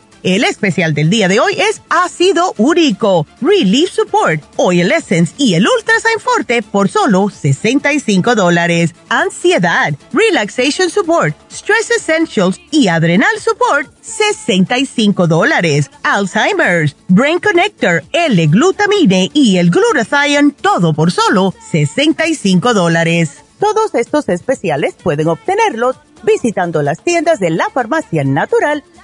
El especial del día de hoy es ácido úrico, Relief Support, Oil Essence y el Ultrasign Forte por solo 65 dólares. Ansiedad, Relaxation Support, Stress Essentials y Adrenal Support, 65 dólares. Alzheimer's, Brain Connector, L-Glutamine y el Glutathione, todo por solo 65 dólares. Todos estos especiales pueden obtenerlos visitando las tiendas de la farmacia natural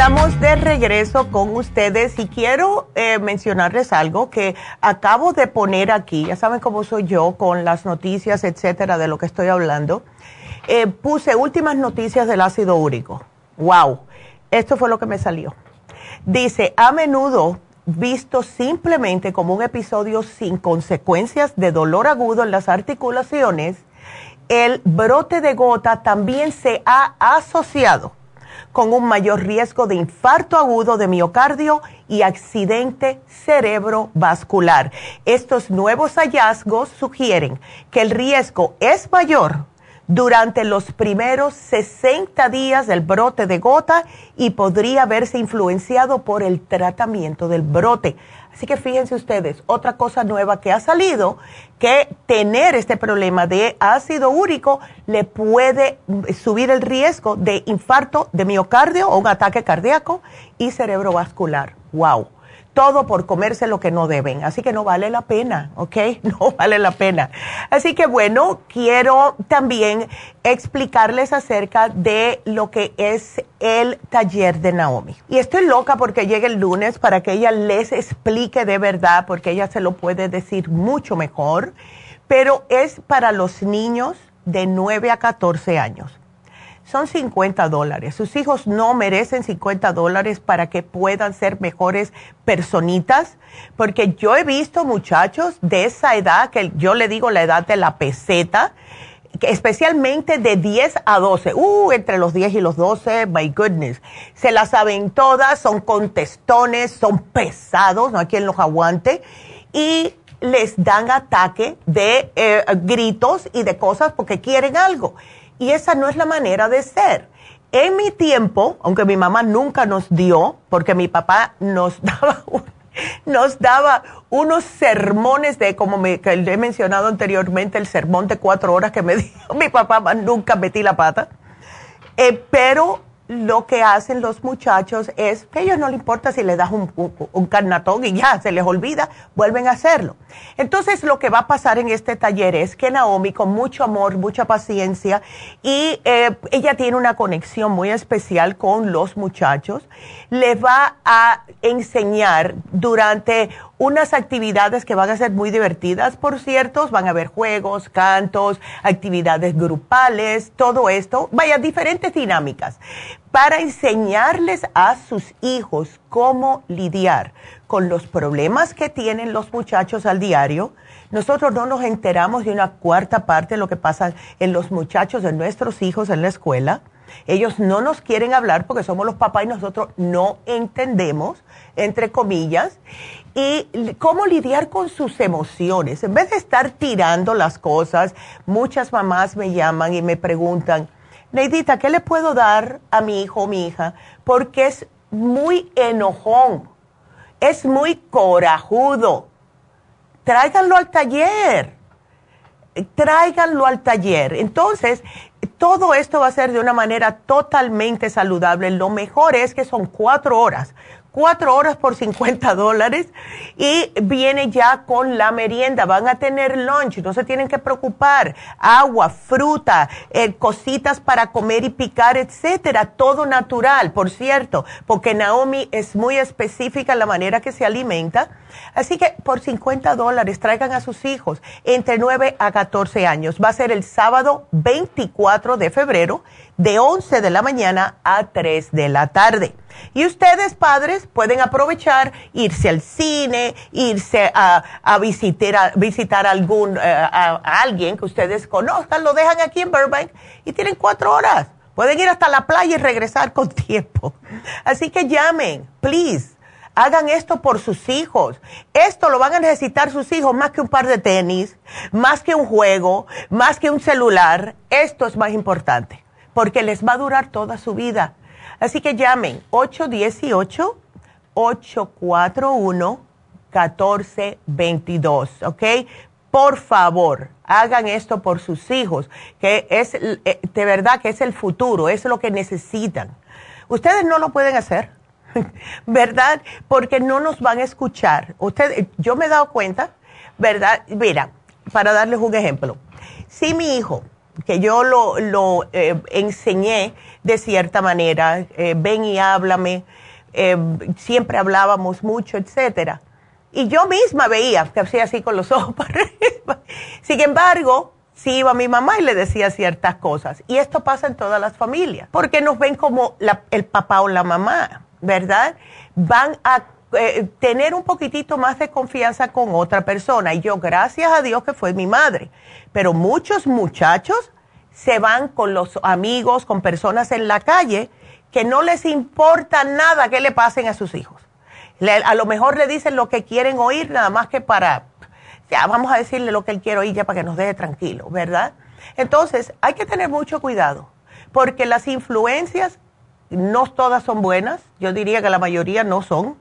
Estamos de regreso con ustedes y quiero eh, mencionarles algo que acabo de poner aquí. Ya saben cómo soy yo con las noticias, etcétera, de lo que estoy hablando. Eh, puse últimas noticias del ácido úrico. ¡Wow! Esto fue lo que me salió. Dice, a menudo visto simplemente como un episodio sin consecuencias de dolor agudo en las articulaciones, el brote de gota también se ha asociado con un mayor riesgo de infarto agudo de miocardio y accidente cerebrovascular. Estos nuevos hallazgos sugieren que el riesgo es mayor durante los primeros 60 días del brote de gota y podría verse influenciado por el tratamiento del brote. Así que fíjense ustedes, otra cosa nueva que ha salido, que tener este problema de ácido úrico le puede subir el riesgo de infarto de miocardio o un ataque cardíaco y cerebrovascular. ¡Wow! Todo por comerse lo que no deben. Así que no vale la pena, ¿ok? No vale la pena. Así que bueno, quiero también explicarles acerca de lo que es el taller de Naomi. Y estoy loca porque llegue el lunes para que ella les explique de verdad, porque ella se lo puede decir mucho mejor, pero es para los niños de 9 a 14 años son 50 dólares. Sus hijos no merecen 50 dólares para que puedan ser mejores personitas, porque yo he visto muchachos de esa edad, que yo le digo la edad de la peseta, especialmente de 10 a 12, uh, entre los 10 y los 12, my goodness, se las saben todas, son contestones, son pesados, no hay quien los aguante, y les dan ataque de eh, gritos y de cosas porque quieren algo. Y esa no es la manera de ser. En mi tiempo, aunque mi mamá nunca nos dio, porque mi papá nos daba, nos daba unos sermones de, como me, que he mencionado anteriormente, el sermón de cuatro horas que me dio mi papá, nunca metí la pata. Eh, pero lo que hacen los muchachos es que a ellos no les importa si les das un, un, carnatón y ya se les olvida, vuelven a hacerlo. Entonces lo que va a pasar en este taller es que Naomi con mucho amor, mucha paciencia y eh, ella tiene una conexión muy especial con los muchachos, les va a enseñar durante unas actividades que van a ser muy divertidas, por cierto, van a haber juegos, cantos, actividades grupales, todo esto, vaya, diferentes dinámicas para enseñarles a sus hijos cómo lidiar con los problemas que tienen los muchachos al diario. Nosotros no nos enteramos de una cuarta parte de lo que pasa en los muchachos de nuestros hijos en la escuela. Ellos no nos quieren hablar porque somos los papás y nosotros no entendemos, entre comillas y cómo lidiar con sus emociones. En vez de estar tirando las cosas, muchas mamás me llaman y me preguntan, Neidita, ¿qué le puedo dar a mi hijo o mi hija? Porque es muy enojón, es muy corajudo. Tráiganlo al taller, tráiganlo al taller. Entonces, todo esto va a ser de una manera totalmente saludable. Lo mejor es que son cuatro horas cuatro horas por 50 dólares y viene ya con la merienda. Van a tener lunch, no se tienen que preocupar. Agua, fruta, eh, cositas para comer y picar, etcétera. Todo natural, por cierto, porque Naomi es muy específica en la manera que se alimenta. Así que por 50 dólares traigan a sus hijos entre 9 a 14 años. Va a ser el sábado 24 de febrero de 11 de la mañana a 3 de la tarde. Y ustedes, padres, pueden aprovechar, irse al cine, irse a, visitar, a visitar algún, eh, a, alguien que ustedes conozcan, lo dejan aquí en Burbank y tienen cuatro horas. Pueden ir hasta la playa y regresar con tiempo. Así que llamen, please. Hagan esto por sus hijos. Esto lo van a necesitar sus hijos más que un par de tenis, más que un juego, más que un celular. Esto es más importante porque les va a durar toda su vida. Así que llamen 818-841-1422, ¿ok? Por favor, hagan esto por sus hijos, que es eh, de verdad que es el futuro, es lo que necesitan. Ustedes no lo pueden hacer, ¿verdad? Porque no nos van a escuchar. Usted, yo me he dado cuenta, ¿verdad? Mira, para darles un ejemplo, si mi hijo que yo lo, lo eh, enseñé de cierta manera, eh, ven y háblame, eh, siempre hablábamos mucho, etcétera. Y yo misma veía que hacía así con los ojos para arriba. Sin embargo, sí iba mi mamá y le decía ciertas cosas. Y esto pasa en todas las familias, porque nos ven como el papá o la mamá, ¿verdad? Van a tener un poquitito más de confianza con otra persona. Y yo, gracias a Dios que fue mi madre. Pero muchos muchachos se van con los amigos, con personas en la calle que no les importa nada que le pasen a sus hijos. a lo mejor le dicen lo que quieren oír, nada más que para, ya vamos a decirle lo que él quiere oír ya para que nos deje tranquilo, ¿verdad? Entonces, hay que tener mucho cuidado, porque las influencias no todas son buenas, yo diría que la mayoría no son,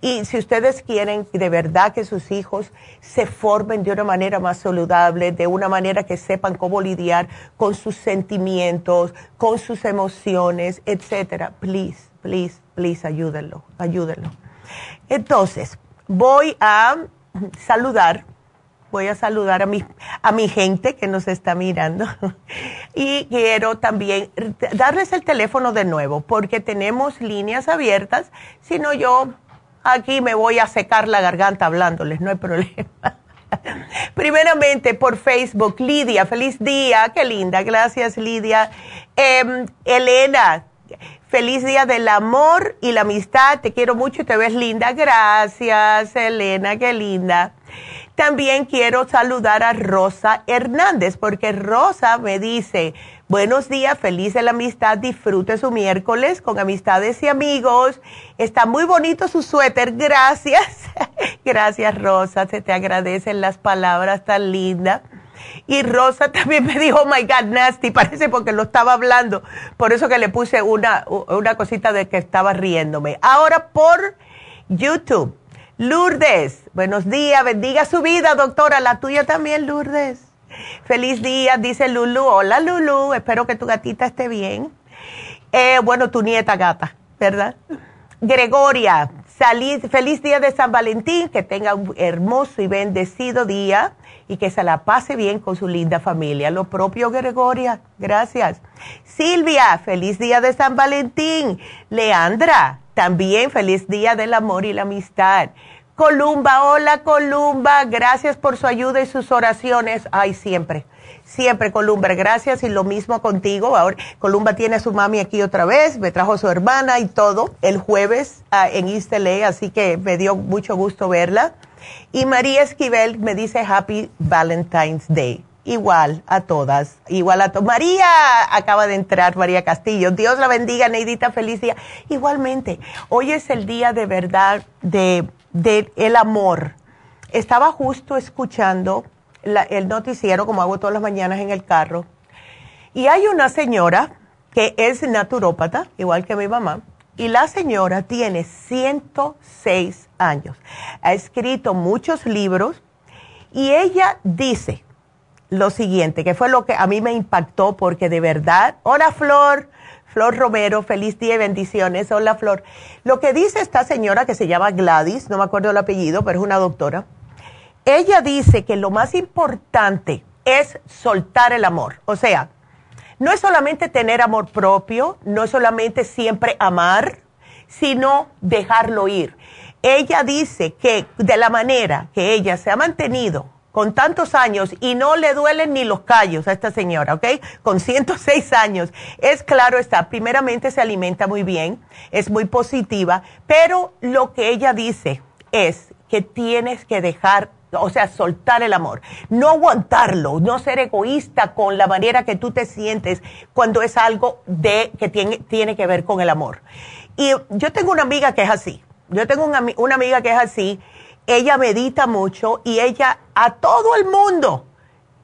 y si ustedes quieren de verdad que sus hijos se formen de una manera más saludable, de una manera que sepan cómo lidiar con sus sentimientos, con sus emociones, etcétera, please, please, please, ayúdenlo, ayúdenlo. Entonces, voy a saludar, voy a saludar a mi, a mi gente que nos está mirando y quiero también darles el teléfono de nuevo porque tenemos líneas abiertas, si no yo Aquí me voy a secar la garganta hablándoles, no hay problema. Primeramente por Facebook, Lidia, feliz día, qué linda, gracias Lidia. Em, Elena, feliz día del amor y la amistad, te quiero mucho y te ves linda, gracias Elena, qué linda. También quiero saludar a Rosa Hernández, porque Rosa me dice, Buenos días, feliz de la amistad, disfrute su miércoles con amistades y amigos. Está muy bonito su suéter, gracias. gracias Rosa, se te agradecen las palabras tan lindas. Y Rosa también me dijo, oh my God, nasty, parece porque lo estaba hablando. Por eso que le puse una, una cosita de que estaba riéndome. Ahora por YouTube. Lourdes, buenos días, bendiga su vida, doctora, la tuya también, Lourdes. Feliz día, dice Lulu. Hola Lulu, espero que tu gatita esté bien. Eh, bueno, tu nieta gata, ¿verdad? Gregoria, feliz día de San Valentín, que tenga un hermoso y bendecido día y que se la pase bien con su linda familia. Lo propio, Gregoria, gracias. Silvia, feliz día de San Valentín. Leandra, también feliz día del amor y la amistad. Columba, hola Columba, gracias por su ayuda y sus oraciones. Ay, siempre, siempre Columba, gracias y lo mismo contigo. Ahora, Columba tiene a su mami aquí otra vez, me trajo su hermana y todo el jueves uh, en East así que me dio mucho gusto verla. Y María Esquivel me dice Happy Valentine's Day. Igual a todas, igual a todas. María acaba de entrar, María Castillo. Dios la bendiga, Neidita, feliz día. Igualmente, hoy es el día de verdad de amor. Estaba justo escuchando el noticiero, como hago todas las mañanas en el carro, y hay una señora que es naturópata, igual que mi mamá, y la señora tiene 106 años. Ha escrito muchos libros y ella dice lo siguiente, que fue lo que a mí me impactó porque de verdad, hola Flor, Flor Romero, feliz día y bendiciones. Hola, Flor. Lo que dice esta señora que se llama Gladys, no me acuerdo el apellido, pero es una doctora, ella dice que lo más importante es soltar el amor. O sea, no es solamente tener amor propio, no es solamente siempre amar, sino dejarlo ir. Ella dice que de la manera que ella se ha mantenido con tantos años y no le duelen ni los callos a esta señora, ¿ok? Con 106 años. Es claro está, primeramente se alimenta muy bien, es muy positiva, pero lo que ella dice es que tienes que dejar, o sea, soltar el amor, no aguantarlo, no ser egoísta con la manera que tú te sientes cuando es algo de que tiene, tiene que ver con el amor. Y yo tengo una amiga que es así, yo tengo una, una amiga que es así ella medita mucho y ella a todo el mundo,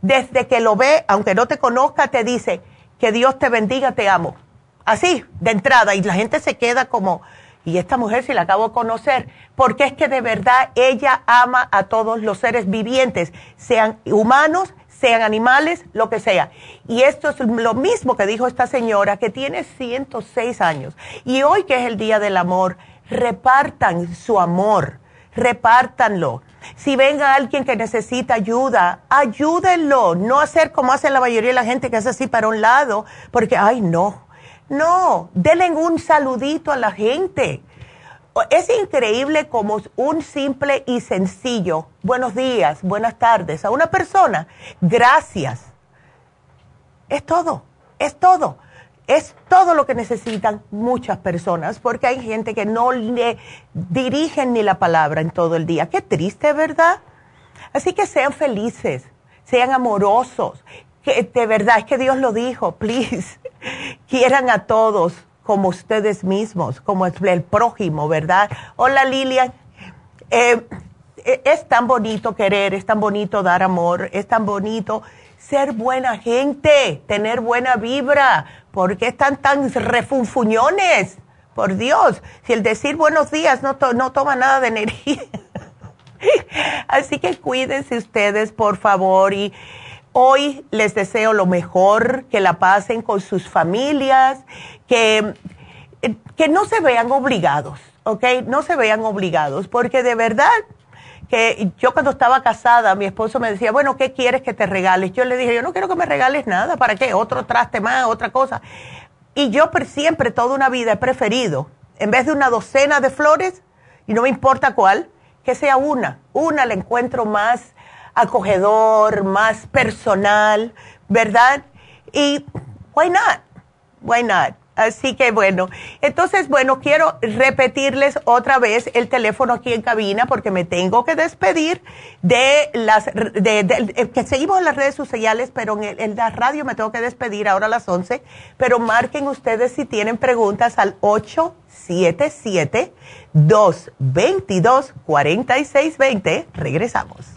desde que lo ve, aunque no te conozca, te dice, que Dios te bendiga, te amo. Así, de entrada, y la gente se queda como, y esta mujer si la acabo de conocer, porque es que de verdad ella ama a todos los seres vivientes, sean humanos, sean animales, lo que sea. Y esto es lo mismo que dijo esta señora que tiene 106 años. Y hoy que es el Día del Amor, repartan su amor repártanlo. Si ven a alguien que necesita ayuda, ayúdenlo. No hacer como hace la mayoría de la gente que hace así para un lado, porque, ay, no. No, denle un saludito a la gente. Es increíble como un simple y sencillo, buenos días, buenas tardes, a una persona, gracias. Es todo, es todo. Es todo lo que necesitan muchas personas, porque hay gente que no le dirigen ni la palabra en todo el día. Qué triste, ¿verdad? Así que sean felices, sean amorosos. Que de verdad, es que Dios lo dijo, please, quieran a todos como ustedes mismos, como el prójimo, ¿verdad? Hola Lilian. Eh, e, es tan bonito querer, es tan bonito dar amor, es tan bonito ser buena gente, tener buena vibra. ¿Por qué están tan refunfuñones? Por Dios, si el decir buenos días no, no toma nada de energía. Así que cuídense ustedes, por favor, y hoy les deseo lo mejor, que la pasen con sus familias, que, que no se vean obligados, ¿ok? No se vean obligados, porque de verdad que yo cuando estaba casada, mi esposo me decía, bueno, ¿qué quieres que te regales? Yo le dije, yo no quiero que me regales nada, ¿para qué? Otro traste más, otra cosa. Y yo siempre, toda una vida, he preferido, en vez de una docena de flores, y no me importa cuál, que sea una. Una la encuentro más acogedor, más personal, ¿verdad? Y, why not? Why not? Así que bueno, entonces bueno, quiero repetirles otra vez el teléfono aquí en cabina porque me tengo que despedir de las, de, que seguimos en las redes sociales, pero en, en, la radio me tengo que despedir ahora a las 11, pero marquen ustedes si tienen preguntas al 877-222-4620. Regresamos.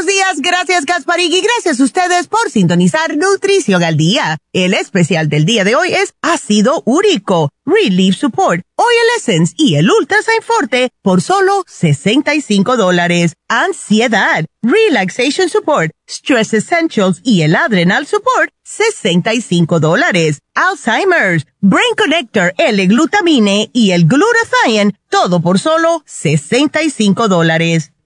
Buenos días. Gracias, Gasparín, y gracias a ustedes por sintonizar Nutrición al Día. El especial del día de hoy es ácido úrico, Relief Support, Oil Essence y el Ultra Forte por solo 65 dólares. Ansiedad, Relaxation Support, Stress Essentials y el Adrenal Support, 65 dólares. Alzheimer's, Brain Connector, L-Glutamine y el Glutathione, todo por solo 65 dólares.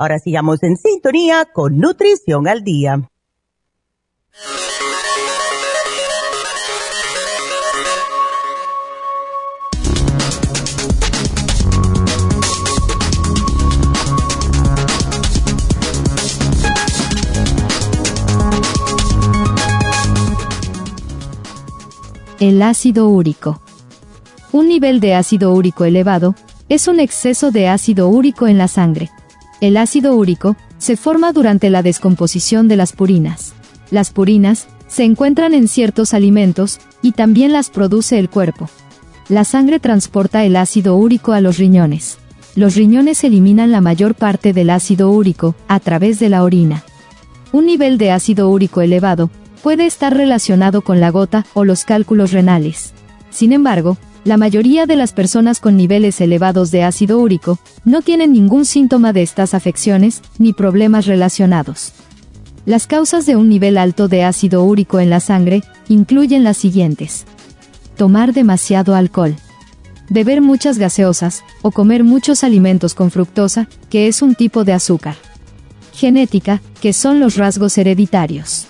Ahora sigamos en sintonía con Nutrición al Día. El ácido úrico. Un nivel de ácido úrico elevado es un exceso de ácido úrico en la sangre. El ácido úrico se forma durante la descomposición de las purinas. Las purinas se encuentran en ciertos alimentos y también las produce el cuerpo. La sangre transporta el ácido úrico a los riñones. Los riñones eliminan la mayor parte del ácido úrico a través de la orina. Un nivel de ácido úrico elevado puede estar relacionado con la gota o los cálculos renales. Sin embargo, la mayoría de las personas con niveles elevados de ácido úrico no tienen ningún síntoma de estas afecciones ni problemas relacionados. Las causas de un nivel alto de ácido úrico en la sangre incluyen las siguientes. Tomar demasiado alcohol. Beber muchas gaseosas o comer muchos alimentos con fructosa, que es un tipo de azúcar. Genética, que son los rasgos hereditarios.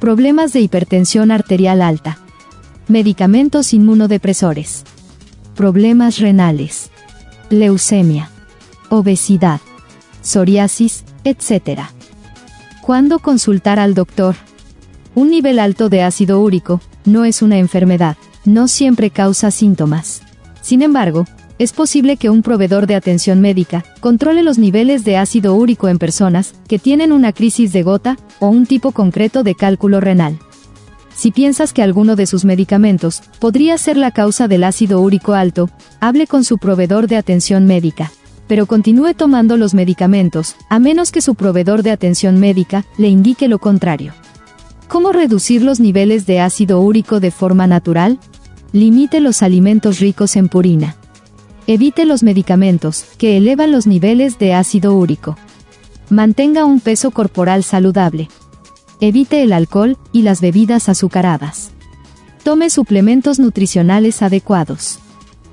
Problemas de hipertensión arterial alta. Medicamentos inmunodepresores. Problemas renales. Leucemia. Obesidad. Psoriasis, etc. ¿Cuándo consultar al doctor? Un nivel alto de ácido úrico no es una enfermedad, no siempre causa síntomas. Sin embargo, es posible que un proveedor de atención médica controle los niveles de ácido úrico en personas que tienen una crisis de gota o un tipo concreto de cálculo renal. Si piensas que alguno de sus medicamentos podría ser la causa del ácido úrico alto, hable con su proveedor de atención médica. Pero continúe tomando los medicamentos, a menos que su proveedor de atención médica le indique lo contrario. ¿Cómo reducir los niveles de ácido úrico de forma natural? Limite los alimentos ricos en purina. Evite los medicamentos que elevan los niveles de ácido úrico. Mantenga un peso corporal saludable. Evite el alcohol y las bebidas azucaradas. Tome suplementos nutricionales adecuados.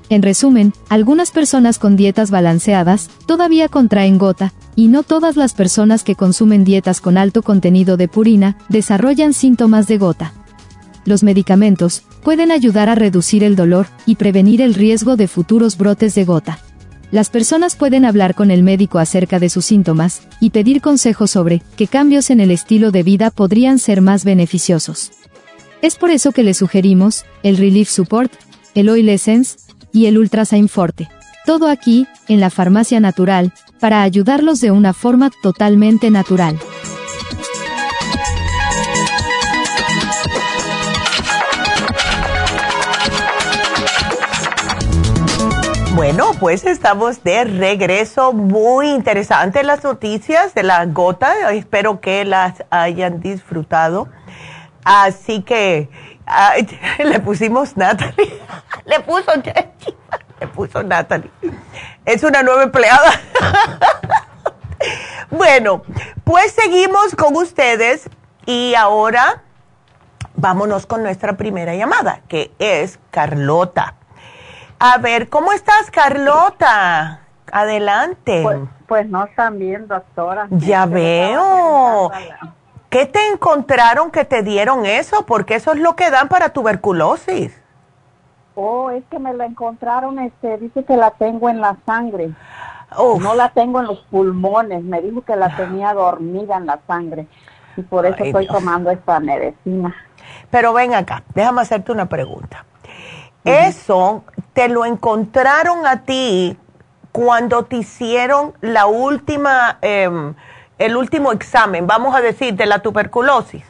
En resumen, algunas personas con dietas balanceadas todavía contraen gota, y no todas las personas que consumen dietas con alto contenido de purina desarrollan síntomas de gota. Los medicamentos pueden ayudar a reducir el dolor y prevenir el riesgo de futuros brotes de gota. Las personas pueden hablar con el médico acerca de sus síntomas y pedir consejos sobre qué cambios en el estilo de vida podrían ser más beneficiosos. Es por eso que les sugerimos el Relief Support, el Oil Essence y el Ultrasign Forte. Todo aquí, en la farmacia natural, para ayudarlos de una forma totalmente natural. Bueno, pues estamos de regreso. Muy interesantes las noticias de la gota. Espero que las hayan disfrutado. Así que le pusimos Natalie. le puso Le puso Natalie. Es una nueva empleada. bueno, pues seguimos con ustedes y ahora vámonos con nuestra primera llamada, que es Carlota. A ver, ¿cómo estás, Carlota? Adelante. Pues, pues no están bien, doctora. Ya veo. ¿Qué te encontraron que te dieron eso? Porque eso es lo que dan para tuberculosis. Oh, es que me la encontraron, este, dice que la tengo en la sangre. No la tengo en los pulmones, me dijo que la tenía dormida en la sangre. Y por eso estoy tomando esta medicina. Pero ven acá, déjame hacerte una pregunta. Eso te lo encontraron a ti cuando te hicieron la última, em, el último examen, vamos a decir, de la tuberculosis.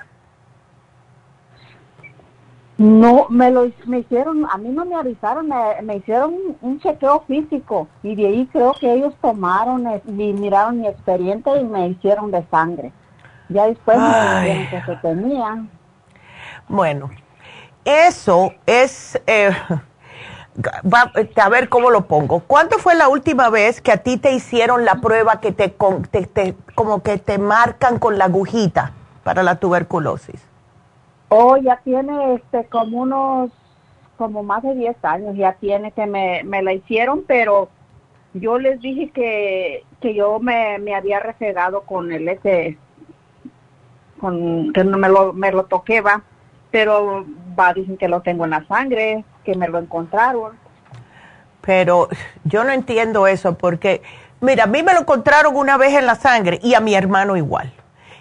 No, me lo me hicieron, a mí no me avisaron, me, hicieron un, chequeo físico y de ahí creo que ellos tomaron y miraron mi expediente y me hicieron de sangre. Ya después me dijeron que se tenía. Bueno, eso es, eh, a ver cómo lo pongo. ¿Cuándo fue la última vez que a ti te hicieron la prueba que te, te como que te marcan con la agujita para la tuberculosis? Oh, ya tiene este como unos, como más de 10 años, ya tiene que me, me la hicieron, pero yo les dije que, que yo me, me había refregado con el ese, con, que no me lo, me lo toqué, va, pero va, dicen que lo tengo en la sangre, que me lo encontraron. Pero yo no entiendo eso porque, mira, a mí me lo encontraron una vez en la sangre y a mi hermano igual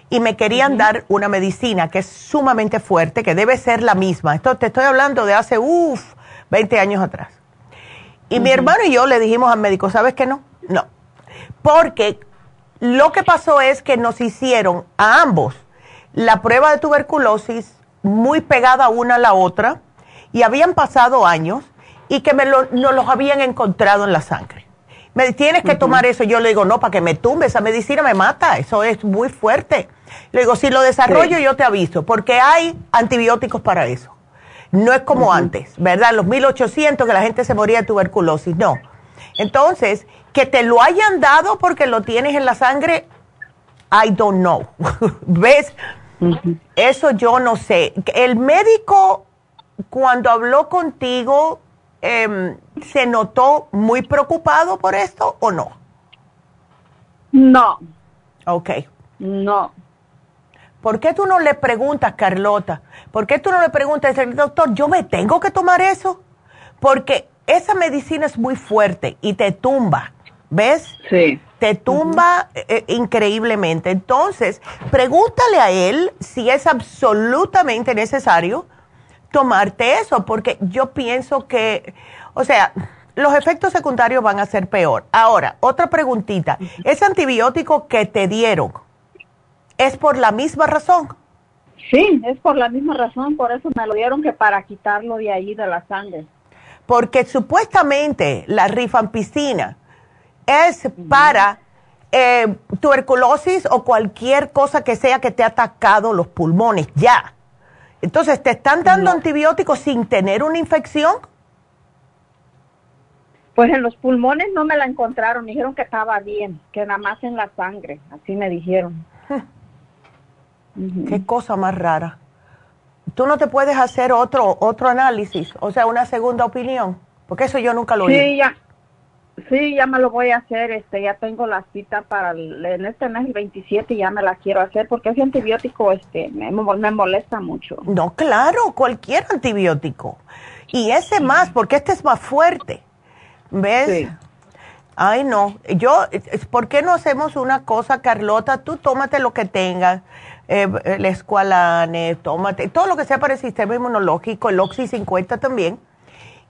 y me querían dar una medicina que es sumamente fuerte, que debe ser la misma. Esto te estoy hablando de hace, uff, 20 años atrás. Y mi hermano y yo le dijimos al médico, ¿sabes qué no? No. Porque lo que pasó es que nos hicieron a ambos la prueba de tuberculosis muy pegada una a la otra y habían pasado años y que me lo, nos los habían encontrado en la sangre me tienes que tomar eso. Yo le digo, no, para que me tumbe, esa medicina me mata, eso es muy fuerte. Le digo, si lo desarrollo yo te aviso, porque hay antibióticos para eso. No es como antes, ¿verdad? Los 1800 que la gente se moría de tuberculosis, no. Entonces, que te lo hayan dado porque lo tienes en la sangre, I don't know. ¿Ves? Eso yo no sé. El médico, cuando habló contigo, eh, ¿se notó muy preocupado por esto o no? No. Ok. No. ¿Por qué tú no le preguntas, Carlota? ¿Por qué tú no le preguntas, doctor, yo me tengo que tomar eso? Porque esa medicina es muy fuerte y te tumba, ¿ves? Sí. Te tumba eh, eh, increíblemente. Entonces, pregúntale a él si es absolutamente necesario tomarte eso, porque yo pienso que, o sea, los efectos secundarios van a ser peor. Ahora, otra preguntita, ¿ese antibiótico que te dieron es por la misma razón? Sí, es por la misma razón, por eso me lo dieron que para quitarlo de ahí de la sangre. Porque supuestamente la rifampicina es para eh, tuberculosis o cualquier cosa que sea que te ha atacado los pulmones, ya. Entonces, ¿te están dando antibióticos sin tener una infección? Pues en los pulmones no me la encontraron, dijeron que estaba bien, que nada más en la sangre, así me dijeron. Qué cosa más rara. ¿Tú no te puedes hacer otro otro análisis, o sea, una segunda opinión? Porque eso yo nunca lo Sí, ya. Sí, ya me lo voy a hacer, este, ya tengo la cita para el, en este mes el 27 ya me la quiero hacer porque ese antibiótico este me, me molesta mucho. No, claro, cualquier antibiótico. Y ese más, porque este es más fuerte. ¿Ves? Sí. Ay, no. Yo, ¿por qué no hacemos una cosa, Carlota? Tú tómate lo que tengas, eh, el escualane, tómate, todo lo que sea para el sistema inmunológico, el Oxy 50 también.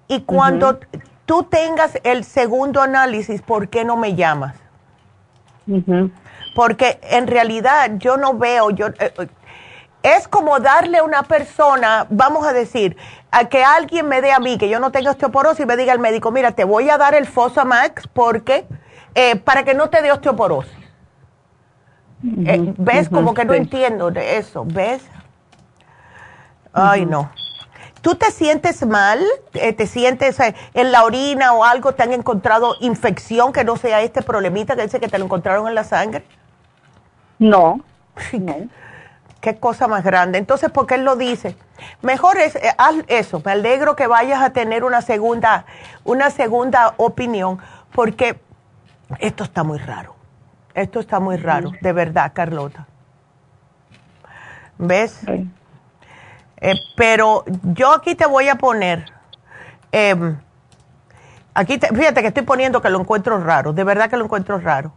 Y cuando tú tengas el segundo análisis, ¿por qué no me llamas? Porque en realidad yo no veo, yo, eh, eh, es como darle a una persona, vamos a decir, a que alguien me dé a mí, que yo no tenga osteoporosis, y me diga el médico, mira, te voy a dar el Fosamax porque, eh, para que no te dé osteoporosis. ¿Ves? como que no entiendo de eso, ¿ves? Ay, no. ¿Tú te sientes mal? Eh, ¿Te sientes eh, en la orina o algo? ¿Te han encontrado infección que no sea este problemita que dice que te lo encontraron en la sangre? No. Qué cosa más grande. Entonces, ¿por qué él lo dice? Mejor es, eh, haz eso. Me alegro que vayas a tener una segunda, una segunda opinión, porque esto está muy raro. Esto está muy raro, de verdad, Carlota. ¿Ves? Eh, pero yo aquí te voy a poner, em, aquí fíjate que estoy poniendo que lo encuentro raro, de verdad que lo encuentro raro.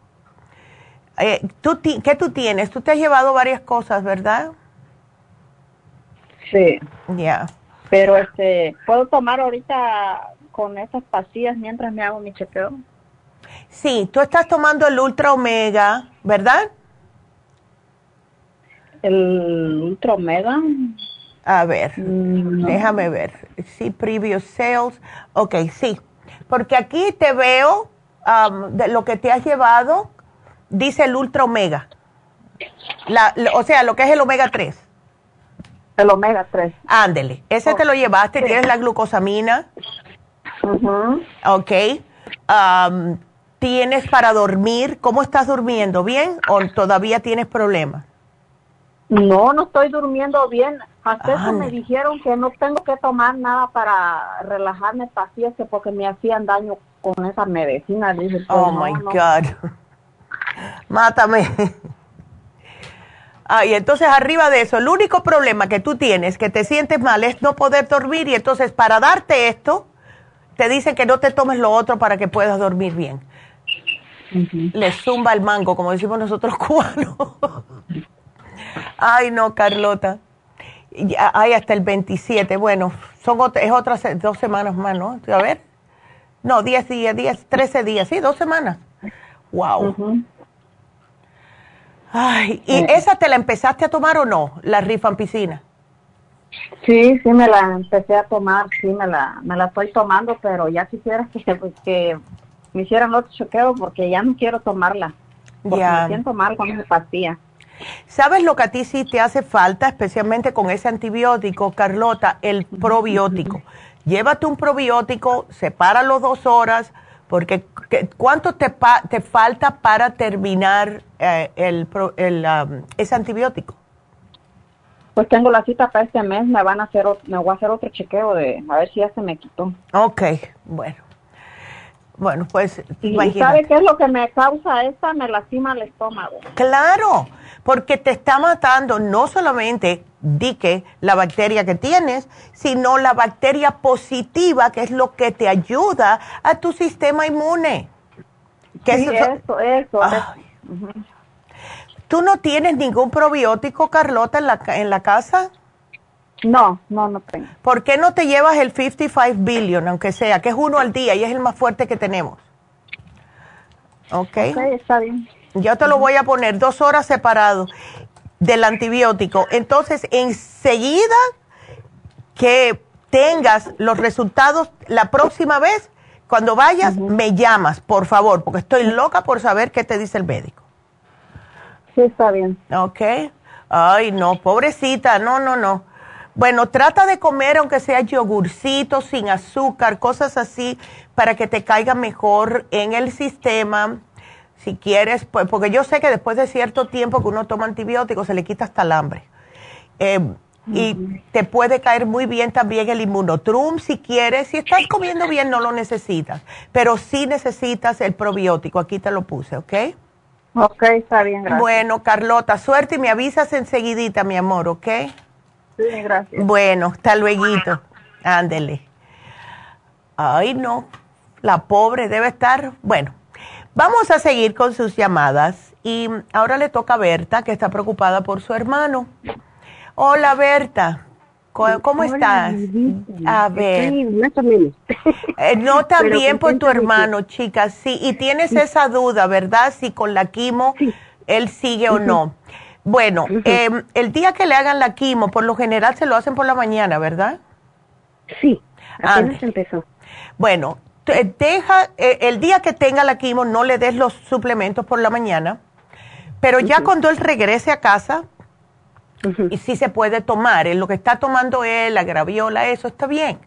Eh, ¿tú ¿Qué tú tienes? Tú te has llevado varias cosas, ¿verdad? Sí. Ya. Pero este, ¿puedo tomar ahorita con esas pastillas mientras me hago mi chequeo? Sí, tú estás tomando el Ultra Omega, ¿verdad? El Ultra Omega. A ver, mm, déjame ver. Sí, previous sales. Ok, sí. Porque aquí te veo um, de lo que te has llevado, dice el Ultra Omega. La, o sea, lo que es el Omega 3. El Omega 3. Ándele. Ese te lo llevaste, tienes la glucosamina. Ok. Um, ¿Tienes para dormir? ¿Cómo estás durmiendo? ¿Bien o todavía tienes problemas? No, no estoy durmiendo bien. Hasta eso me dijeron que no tengo que tomar nada para relajarme pastillas porque me hacían daño con esa medicina. Dije, pues, oh my God. Mátame. Ah, y entonces arriba de eso, el único problema que tú tienes, que te sientes mal, es no poder dormir. Y entonces para darte esto, te dicen que no te tomes lo otro para que puedas dormir bien. Le zumba el mango, como decimos nosotros cubanos. Ay, no, Carlota. Ay, hasta el 27. Bueno, son es otras dos semanas más, ¿no? A ver. No, 10 días, 10, 13 días. Sí, dos semanas. Wow. Ay, ¿y eh. esa te la empezaste a tomar o no? La rifampicina. Sí, sí me la empecé a tomar, sí me la, me la estoy tomando, pero ya quisiera que, que me hicieran otro choqueo porque ya no quiero tomarla. Porque me siento mal con esa pastilla. ¿Sabes lo que a ti sí te hace falta, especialmente con ese antibiótico, Carlota? El probiótico. Llévate un probiótico, sepáralo dos horas, porque ¿cuánto te, te falta para terminar eh, el, el um, ese antibiótico? Pues tengo la cita para este mes, me van a hacer, me voy a hacer otro chequeo de a ver si ya se me quitó. Ok, bueno. Bueno, pues ¿Y sabe qué es lo que me causa esta? Me lastima el estómago. Claro, porque te está matando no solamente dique la bacteria que tienes, sino la bacteria positiva, que es lo que te ayuda a tu sistema inmune. sí, eso, eso. ¿Tú no tienes ningún probiótico, Carlota, en la, en la casa? No, no, no tengo. ¿Por qué no te llevas el 55 billion, aunque sea, que es uno al día y es el más fuerte que tenemos? Ok. está bien. Yo te lo voy a poner dos horas separado del antibiótico. Entonces, enseguida que tengas los resultados la próxima vez, cuando vayas, me llamas, por favor, porque estoy loca por saber qué te dice el médico. Sí, está bien. Ok. Ay, no, pobrecita, no, no, no. Bueno, trata de comer aunque sea yogurcito, sin azúcar, cosas así, para que te caiga mejor en el sistema. Si quieres, pues, porque yo sé que después de cierto tiempo que uno toma antibióticos se le quita hasta el hambre. Em, y te puede caer muy bien también el inmunotrum si quieres. Si estás comiendo bien no lo necesitas, pero sí necesitas el probiótico. Aquí te lo puse, ¿ok? Ok, está bien, gracias. Bueno, Carlota, suerte y me avisas enseguidita, mi amor, ¿ok? Sí, gracias. Bueno, hasta luego. Ándele. Ay, no. La pobre debe estar. Bueno, vamos a seguir con sus llamadas. Y ahora le toca a Berta, que está preocupada por su hermano. Hola, Berta. ¿Cómo, estás? A ver. Eh, no tan bien por tu hermano, chicas. Sí, y tienes esa duda, ¿verdad? Si con la quimo él sigue o no. Bueno, em, el día que le hagan la quimo, por lo general se lo hacen por la mañana, ¿verdad? Sí, apenas empezó. Bueno, deja, eh, el día que tenga la quimo, no le des los suplementos por la mañana, pero ya cuando él regrese a casa, y sí se puede tomar, en lo que está tomando él, la graviola, eso está bien,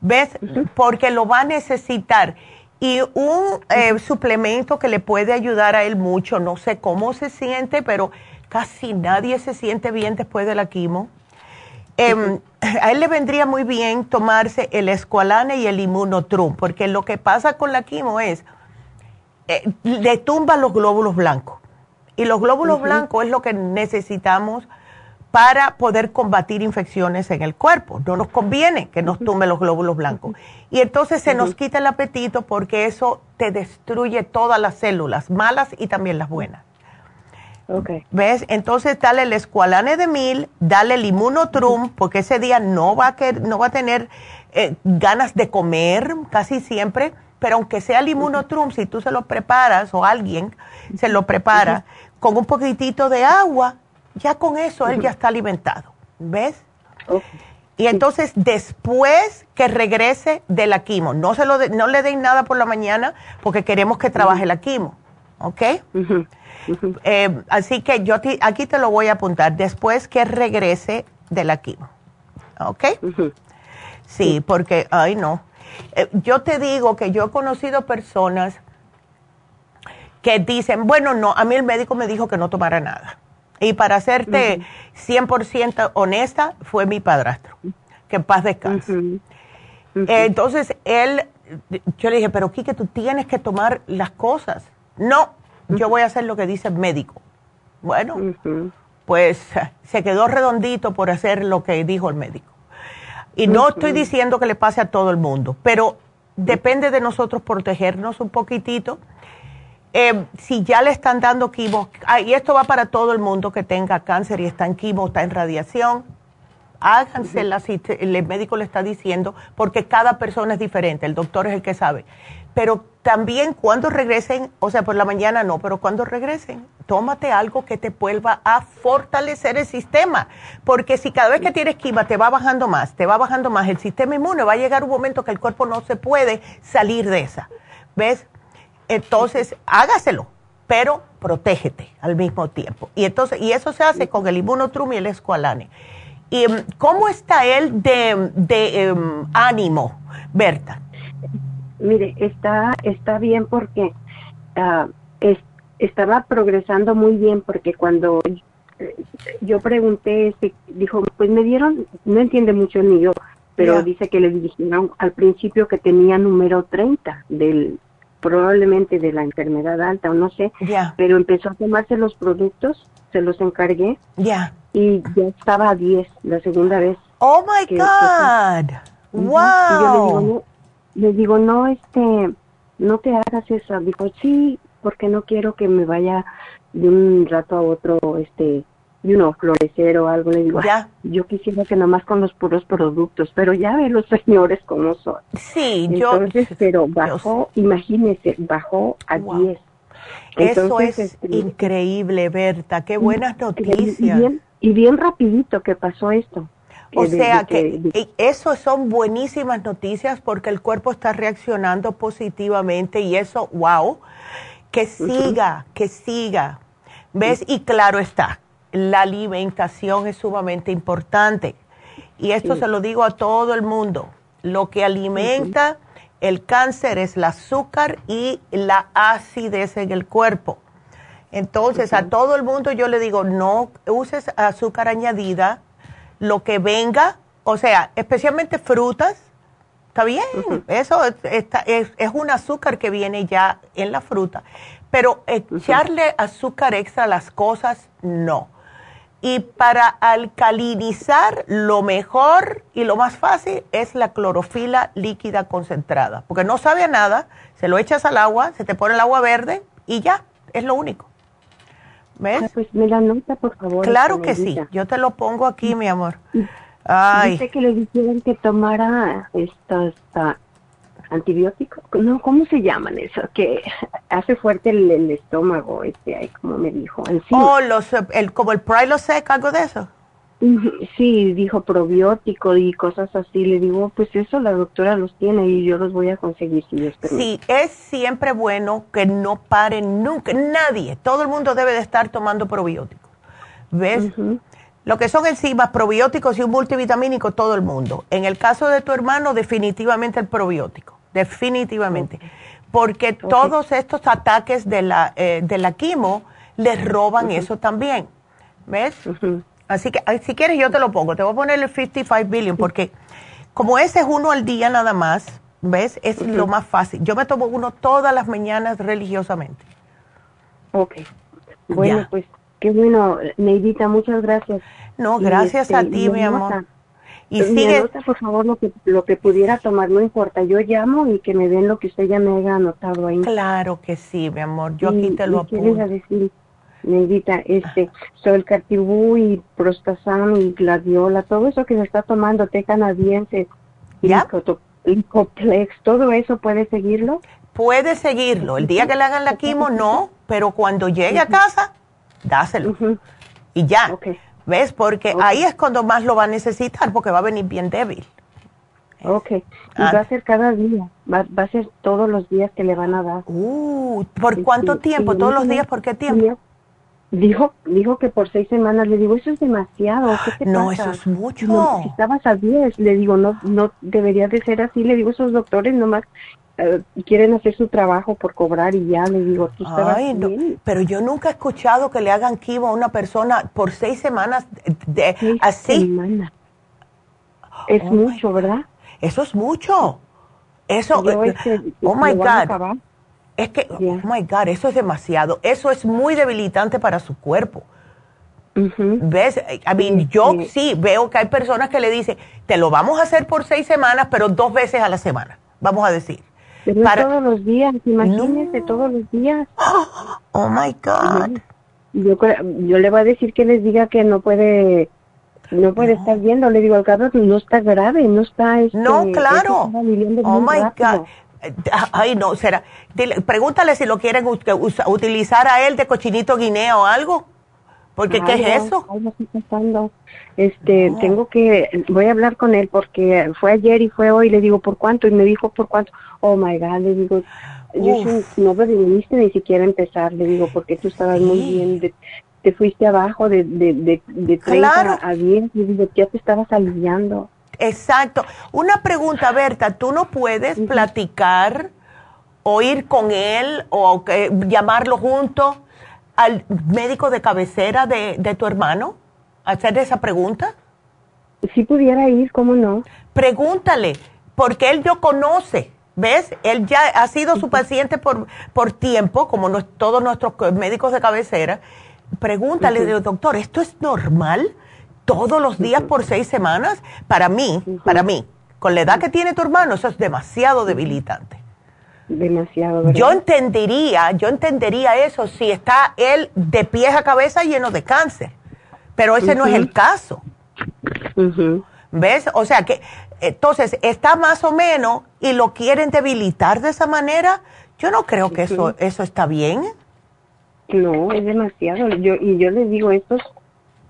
¿ves? Porque lo va a necesitar. Y un eh, suplemento que le puede ayudar a él mucho, no sé cómo se siente, pero casi nadie se siente bien después de la quimo. Em, a él le vendría muy bien tomarse el escualane y el inmunotrum, porque lo que pasa con la quimo es, eh, le tumba los glóbulos blancos. Y los glóbulos blancos es lo que necesitamos para poder combatir infecciones en el cuerpo. No nos conviene que nos tumbe los glóbulos blancos. Y entonces se nos quita el apetito porque eso te destruye todas las células, malas y también las buenas. Okay. ¿Ves? Entonces dale el escualane de mil, dale el inmunotrum, porque ese día no va a, quer- no va a tener eh, ganas de comer casi siempre, pero aunque sea el inmunotrum, si tú se lo preparas o alguien se lo prepara con un poquitito de agua, ya con eso él ya está alimentado. ¿Ves? Y entonces después que regrese de la quimo, no, se lo de- no le den nada por la mañana porque queremos que trabaje la quimo, ¿ok? Eh, así que yo aquí te lo voy a apuntar, después que regrese de la quimo, ¿ok? Sí, porque, ay no. Eh, yo te digo que yo he conocido personas que dicen, bueno, no, a mí el médico me dijo que no tomara nada. Y para serte 100% honesta, fue mi padrastro, que en paz descanse. Eh, Entonces, él, yo le dije, pero Quique, tú tienes que tomar las cosas. No, yo voy a hacer lo que dice el médico. Bueno, pues se quedó redondito por hacer lo que dijo el médico. Y no estoy diciendo que le pase a todo el mundo, pero depende de nosotros protegernos un poquitito. Eh, si ya le están dando quimo, ah, y esto va para todo el mundo que tenga cáncer y está en quimo, está en radiación, te- el médico le está diciendo, porque cada persona es diferente, el doctor es el que sabe. Pero también cuando regresen, o sea, por la mañana no, pero cuando regresen, tómate algo que te vuelva a fortalecer el sistema, porque si cada vez que tienes quima te va bajando más, te va bajando más el sistema inmune, va a llegar un momento que el cuerpo no se puede salir de esa. ¿Ves? Entonces, hágaselo, pero protégete al mismo tiempo. Y entonces, y eso se hace con el inmunotrum y el escualane. ¿Y em, cómo está él de, de em, ánimo, Berta? Mire, está, está bien porque ah, es- estaba progresando muy bien porque cuando eh, yo pregunté, este, dijo, pues me dieron, no entiende mucho ni yo, pero dice que le dijeron al principio que tenía número 30 del probablemente de la enfermedad alta o no sé, pero empezó a tomarse los productos, se los encargué y ya estaba a 10 la segunda vez. Oh my que- God. Wow. Y yo le digo, no, le digo, no, este, no te hagas eso. Dijo, sí, porque no quiero que me vaya de un rato a otro, este, you know, florecer o algo. Le digo, Ya. "Ah, yo quisiera que nomás con los puros productos, pero ya ve los señores cómo son. Sí, yo- Entonces, pero bajó, imagínese, bajó a 10. Eso es este, increíble, Berta. Qué buenas y noticias. bien, y bien rapidito que pasó esto. O sea que eh, eso son buenísimas noticias porque el cuerpo está reaccionando positivamente y eso, wow, que siga, que siga. ¿Ves? Y claro está, la alimentación es sumamente importante. Y esto se lo digo a todo el mundo. Lo que alimenta el cáncer es el azúcar y la acidez en el cuerpo. Entonces, a todo el mundo yo le digo, no uses azúcar añadida, lo que venga, o sea, especialmente frutas, está bien, eso es, está- es, es un azúcar que viene ya en la fruta, pero echarle azúcar extra a las cosas, no. Y para alcalinizar, lo mejor y lo más fácil es la clorofila líquida concentrada, porque no sabe a nada, se lo echas al agua, se te pone el agua verde y ya, es lo único. ¿Ves? Pues me la nota, por favor. Claro que sí, yo te lo pongo aquí, mi amor. Ay, Dice que le dijeron que tomara estos ah, antibióticos. No, ¿cómo se llaman eso? Que hace fuerte el, el estómago, este, ahí como me dijo. En sí, oh, los, el, como el Prilosec, algo de eso. Sí, dijo probiótico y cosas así. Le digo, pues eso la doctora los tiene y yo los voy a conseguir si Dios permite. Sí, es siempre bueno que no paren nunca, nadie, todo el mundo debe de estar tomando probióticos. ¿Ves? Lo que son enzimas, probióticos y un multivitamínico, todo el mundo. En el caso de tu hermano, definitivamente el probiótico, definitivamente. Porque todos estos ataques de la, eh, de la quimo les roban eso también. ¿Ves? Así que si quieres yo te lo pongo, te voy a poner el 55 billion porque como ese es uno al día nada más, ¿ves? Es lo más fácil. Yo me tomo uno todas las mañanas religiosamente. Ok. Bueno, Ya. pues qué bueno, Neidita, muchas gracias. No, Y, gracias a este, ti, me mi amor. anota. Y Me sigue, anota, por favor, lo que, lo que pudiera tomar, no importa. Yo llamo y que me den lo que usted ya me haya anotado ahí. claro que sí, mi amor. Yo Y- aquí te lo a apunto. Neidita, este, soy el cartibú y prostazam y gladiola, todo eso que se está tomando, té canadiense, ¿Ya? complex, todo eso puede seguirlo. Puede seguirlo. El día que le hagan la quimo, no, pero cuando llegue a casa, dáselo. Y ya. ¿Ves? Porque ahí es cuando más lo va a necesitar, porque va a venir bien débil. Ok. Y va a ser cada día. Va, va, a ser todos los días que le van a dar. Uh, ¿Por cuánto tiempo? ¿Todos los días? ¿Por qué tiempo? Dijo, dijo que por seis semanas. Le digo, eso es demasiado. ¿Qué te no, pasa? eso es mucho. No, si estabas a diez, le digo, no, no debería de ser así. Le digo, esos doctores nomás uh, quieren hacer su trabajo por cobrar y ya. Le digo, tú estabas Ay, no, pero yo nunca he escuchado que le hagan quimo a una persona por seis semanas de, seis así. Semanas. Es Oh, mucho, ¿verdad? Eso es mucho. Eso, Yo, este, oh my God. Es que, oh my God, eso es demasiado. Eso es muy debilitante para su cuerpo. ¿Ves? I mean, yo sí veo que hay personas que le dicen, te lo vamos a hacer por seis semanas, pero dos veces a la semana, vamos a decir. Pero Para- todos los días, imagínese todos los días. Oh my God. Yo, yo le voy a decir que les diga que no puede, no puede estar viendo. Le digo al carro no está grave, no está. Este, No, claro. Oh my rápido. God. Ay, no, será. Dile- pregúntale si lo quieren utilizar a él de cochinito guineo o algo. Porque, ¿qué Ay, es eso? ay, no estoy pensando. Este, tengo que, voy a hablar con él porque fue ayer y fue hoy. Le digo, ¿por cuánto? Y me dijo, ¿por cuánto? Oh my God, le digo, yo no viniste ni siquiera a empezar. Le digo, porque tú estabas muy bien. de- te fuiste abajo de, de, de, de 30 Claro. a 10. Le digo, ya te estabas aliviando. Exacto. Una pregunta, Berta, ¿tú no puedes platicar o ir con él o que- llamarlo junto al médico de cabecera de, de tu hermano? ¿Hacer esa pregunta? Si pudiera ir, ¿cómo no? Pregúntale, porque él yo conoce, ¿ves? Él ya ha sido su paciente por, por tiempo, como nos- todos nuestros co- médicos de cabecera. Pregúntale, Ujú. digo, doctor, ¿esto es normal? ¿Todos los días por seis semanas? Para mí, para mí, con la edad que tiene tu hermano, eso es demasiado debilitante. Demasiado, ¿verdad? Yo entendería, yo entendería eso si está él de pies a cabeza lleno de cáncer, pero ese no es el caso. ¿Ves? O sea que, entonces, está más o menos y lo quieren debilitar de esa manera. Yo no creo que eso, eso está bien. No, es demasiado. Yo, y yo les digo, estos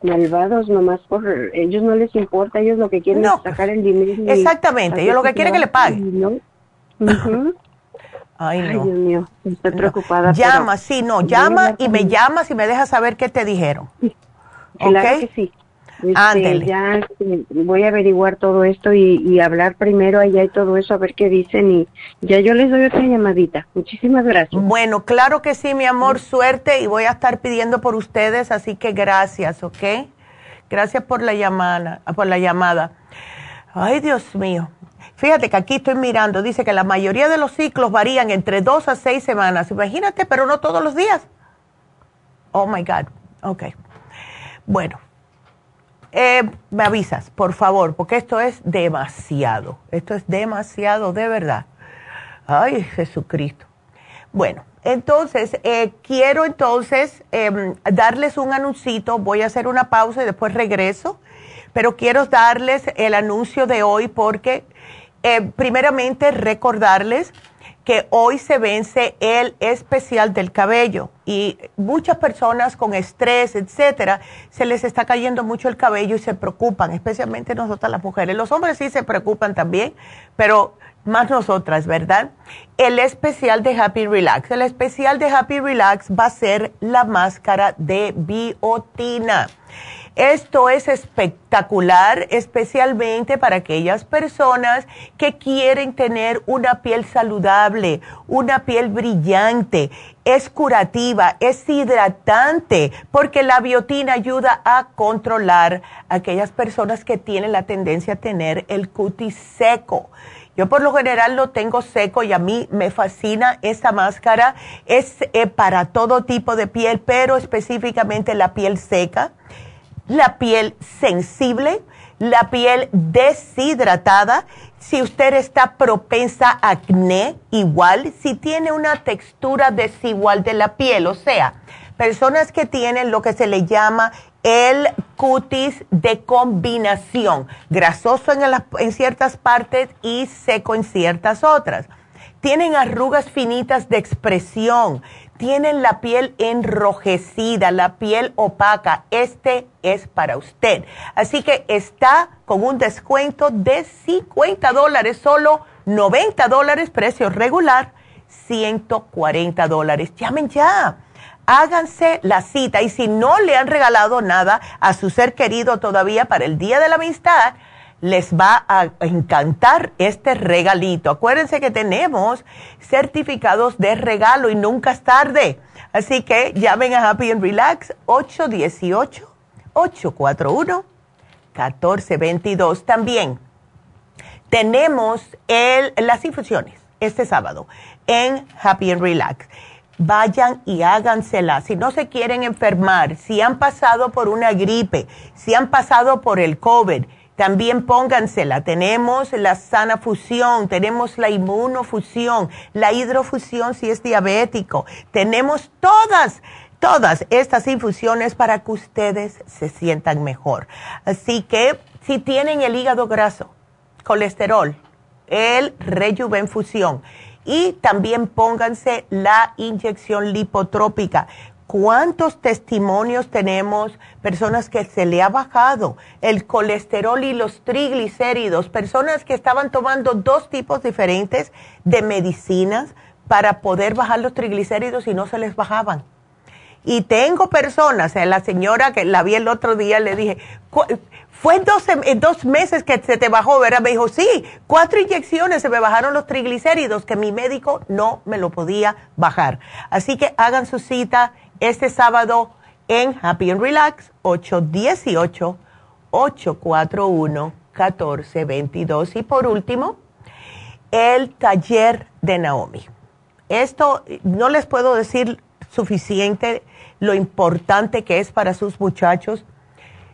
malvados nomás por ellos no les importa, ellos lo que quieren No. es sacar el dinero. Exactamente, ellos lo que quieren es que le paguen. no. Ay, Ay, no. Dios mío, estoy preocupada. Llama, sí, no, llama y me llamas y me dejas saber qué te dijeron. Claro ¿Ok? que sí. Este, ya este, voy a averiguar todo esto y, y hablar primero allá y todo eso, a ver qué dicen y ya yo les doy otra llamadita. Muchísimas gracias. Bueno, claro que sí, mi amor, suerte y voy a estar pidiendo por ustedes, así que gracias, ¿ok? Gracias por la llamada, por la llamada. Ay, Dios mío. Fíjate que aquí estoy mirando, dice que la mayoría de los ciclos varían entre dos a seis semanas. Imagínate, pero no todos los días. Oh my God. Ok. Bueno, eh, me avisas, por favor, porque esto es demasiado. Esto es demasiado, de verdad. Ay, Jesucristo. Bueno, entonces, eh, quiero entonces em, darles un anuncito. Voy a hacer una pausa y después regreso. Pero quiero darles el anuncio de hoy porque, eh, primeramente, recordarles que hoy se vence el especial del cabello y muchas personas con estrés, etcétera, se les está cayendo mucho el cabello y se preocupan, especialmente nosotras las mujeres. Los hombres sí se preocupan también, pero más nosotras, ¿verdad? El especial de Happy Relax. El especial de Happy Relax va a ser la máscara de biotina. Esto es espectacular, especialmente para aquellas personas que quieren tener una piel saludable, una piel brillante, es curativa, es hidratante, porque la biotina ayuda a controlar a aquellas personas que tienen la tendencia a tener el cutis seco. Yo por lo general lo tengo seco y a mí me fascina esta máscara. Es eh, para todo tipo de piel, pero específicamente la piel seca la piel sensible, la piel deshidratada, si usted está propensa a acné, igual, si tiene una textura desigual de la piel, o sea, personas que tienen lo que se le llama el cutis de combinación, grasoso en, en ciertas partes y seco en ciertas otras. Tienen arrugas finitas de expresión, tienen la piel enrojecida, la piel opaca. Este es para usted. Así que está con un descuento de 50 dólares, solo 90 dólares, precio regular, 140 dólares. Llamen ya háganse la cita y si no le han regalado nada a su ser querido todavía para el Día de la Amistad, les va a encantar este regalito. Acuérdense que tenemos certificados de regalo y nunca es tarde. Así que llamen a Happy and Relax 818-841-1422. También tenemos las infusiones este sábado en Happy and Relax vayan y hágansela. Si no se quieren enfermar, si han pasado por una gripe, si han pasado por el COVID, también póngansela. Tenemos la sana fusión, tenemos la inmunofusión, la hidrofusión si es diabético. Tenemos todas, todas estas infusiones para que ustedes se sientan mejor. Así que si tienen el hígado graso, colesterol, el rejuvenfusión y también pónganse la inyección lipotrópica. ¿Cuántos testimonios tenemos? Personas que se le ha bajado el colesterol y los triglicéridos, personas que estaban tomando dos tipos diferentes de medicinas para poder bajar los triglicéridos y no se les bajaban. Y tengo personas, eh, la señora que la vi el otro día, le dije, fue en dos, dos, meses que se te bajó, ¿verdad? Me dijo, sí, cuatro inyecciones se me bajaron los triglicéridos que mi médico no me lo podía bajar. Así que hagan su cita este sábado en Happy and Relax, 818-841-1422. Y por último, el taller de Naomi. Esto no les puedo decir suficiente lo importante que es para sus muchachos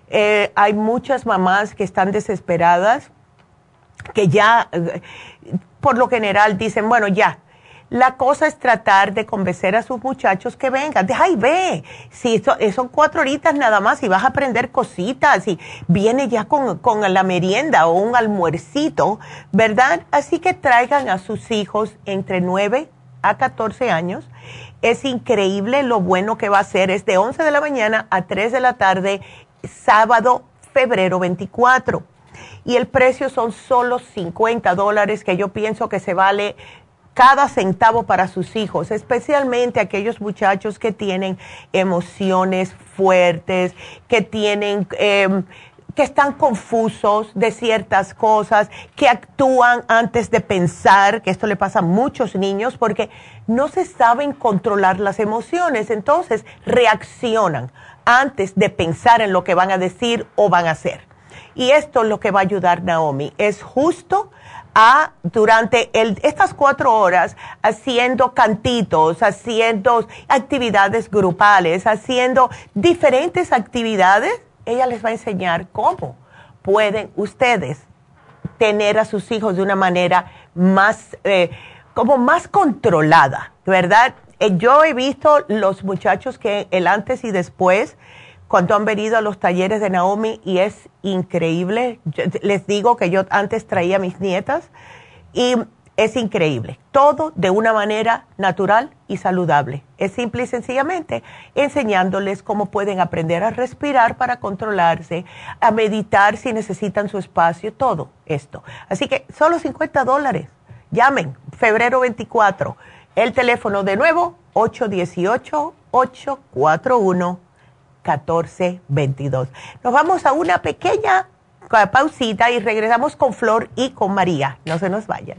eh, hay muchas mamás que están desesperadas, que ya, eh, por lo general, dicen, bueno, ya. La cosa es tratar de convencer a sus muchachos que vengan. Ay, ve, si eh, son cuatro horitas nada más y vas a aprender cositas y viene ya con, con la merienda o un almuercito, ¿verdad? Así que traigan a sus hijos entre 9 a 14 años. Es increíble lo bueno que va a ser. Es de 11 de la mañana a 3 de la tarde sábado, febrero 24. Y el precio son solo 50 dólares, que yo pienso que se vale cada centavo para sus hijos, especialmente aquellos muchachos que tienen emociones fuertes, que tienen... Em, que están confusos de ciertas cosas, que actúan antes de pensar, que esto le pasa a muchos niños porque no se saben controlar las emociones, entonces reaccionan antes de pensar en lo que van a decir o van a hacer. Y esto es lo que va a ayudar Naomi. Es justo a durante estas cuatro horas haciendo cantitos, haciendo actividades grupales, haciendo diferentes actividades. Ella les va a enseñar cómo pueden ustedes tener a sus hijos de una manera más, eh, como más controlada, ¿verdad? Eh, yo he visto los muchachos que el antes y después, cuando han venido a los talleres de Naomi, y es increíble. les digo que yo antes traía a mis nietas y es increíble. Todo de una manera natural y saludable. Es simple y sencillamente enseñándoles cómo pueden aprender a respirar para controlarse, a meditar si necesitan su espacio, todo esto. Así que solo 50 dólares. Llamen, febrero 24 el teléfono de nuevo, 818-841-1422. Nos vamos a una pequeña pausita y regresamos con Flor y con María. No se nos vayan.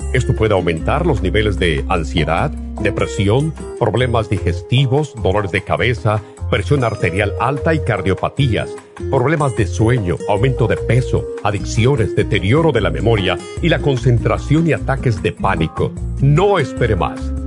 Esto puede aumentar los niveles de ansiedad, depresión, problemas digestivos, dolores de cabeza, presión arterial alta y cardiopatías, problemas de sueño, aumento de peso, adicciones, deterioro de la memoria y la concentración y ataques de pánico. No espere más.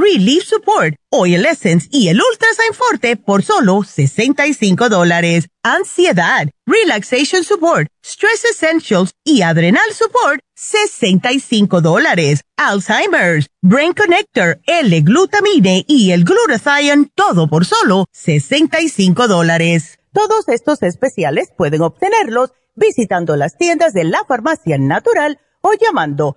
Relief Support, Oil Essence y el Ultrasign Forte por solo 65 dólares. Ansiedad, Relaxation Support, Stress Essentials y Adrenal Support, 65 dólares. Alzheimer's, Brain Connector, L-Glutamine y el Glutathione, todo por solo 65 dólares. Todos estos especiales pueden obtenerlos visitando las tiendas de la Farmacia Natural o llamando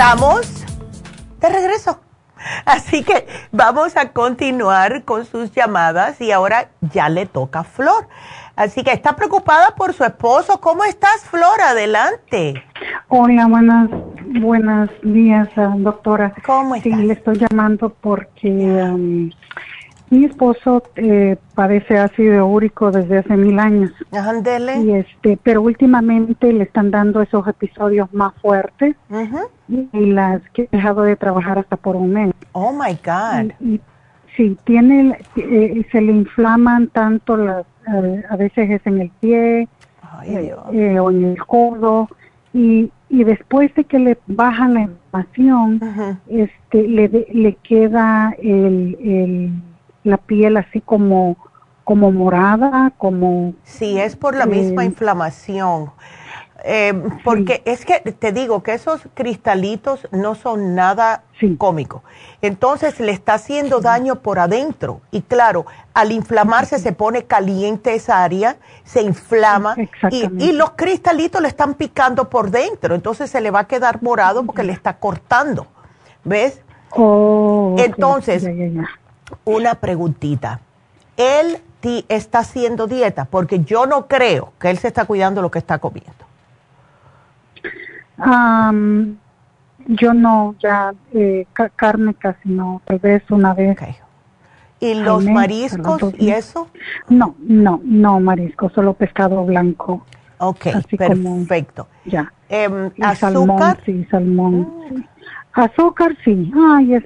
Estamos de regreso. Así que vamos a continuar con sus llamadas y ahora ya le toca a Flor. Así que está preocupada por su esposo. ¿Cómo estás, Flor? Adelante. Hola, buenas, buenos días, doctora. ¿Cómo estás? Sí, le estoy llamando porque um, mi esposo eh, padece ácido úrico desde hace mil años. Y este, pero últimamente le están dando esos episodios más fuertes y, las que he dejado de trabajar hasta por un mes. Oh my God. Y, sí, tiene, eh, se le inflaman tanto las, eh, a veces es en el pie eh, o en el codo y, y después de que le bajan la inflamación, este, le, le queda el, el la piel así como como morada, como... Sí, es por la misma inflamación. Eh, porque es que te digo que esos cristalitos no son nada cómico. Entonces le está haciendo daño por adentro. Y claro, al inflamarse se pone caliente esa área, se inflama y, y, los cristalitos le están picando por dentro. Entonces se le va a quedar morado porque le está cortando. ¿Ves? Oh, Entonces, una preguntita. Él está haciendo dieta porque yo no creo que él se está cuidando lo que está comiendo. yo no, ya eh, carne casi no, tal vez una vez. ¿Y los mariscos y eso? No, no, no mariscos, solo pescado blanco. Ok, perfecto. ya. Em, ¿Azúcar? Salmón, sí, salmón. Mm. Azúcar, sí. Ay, es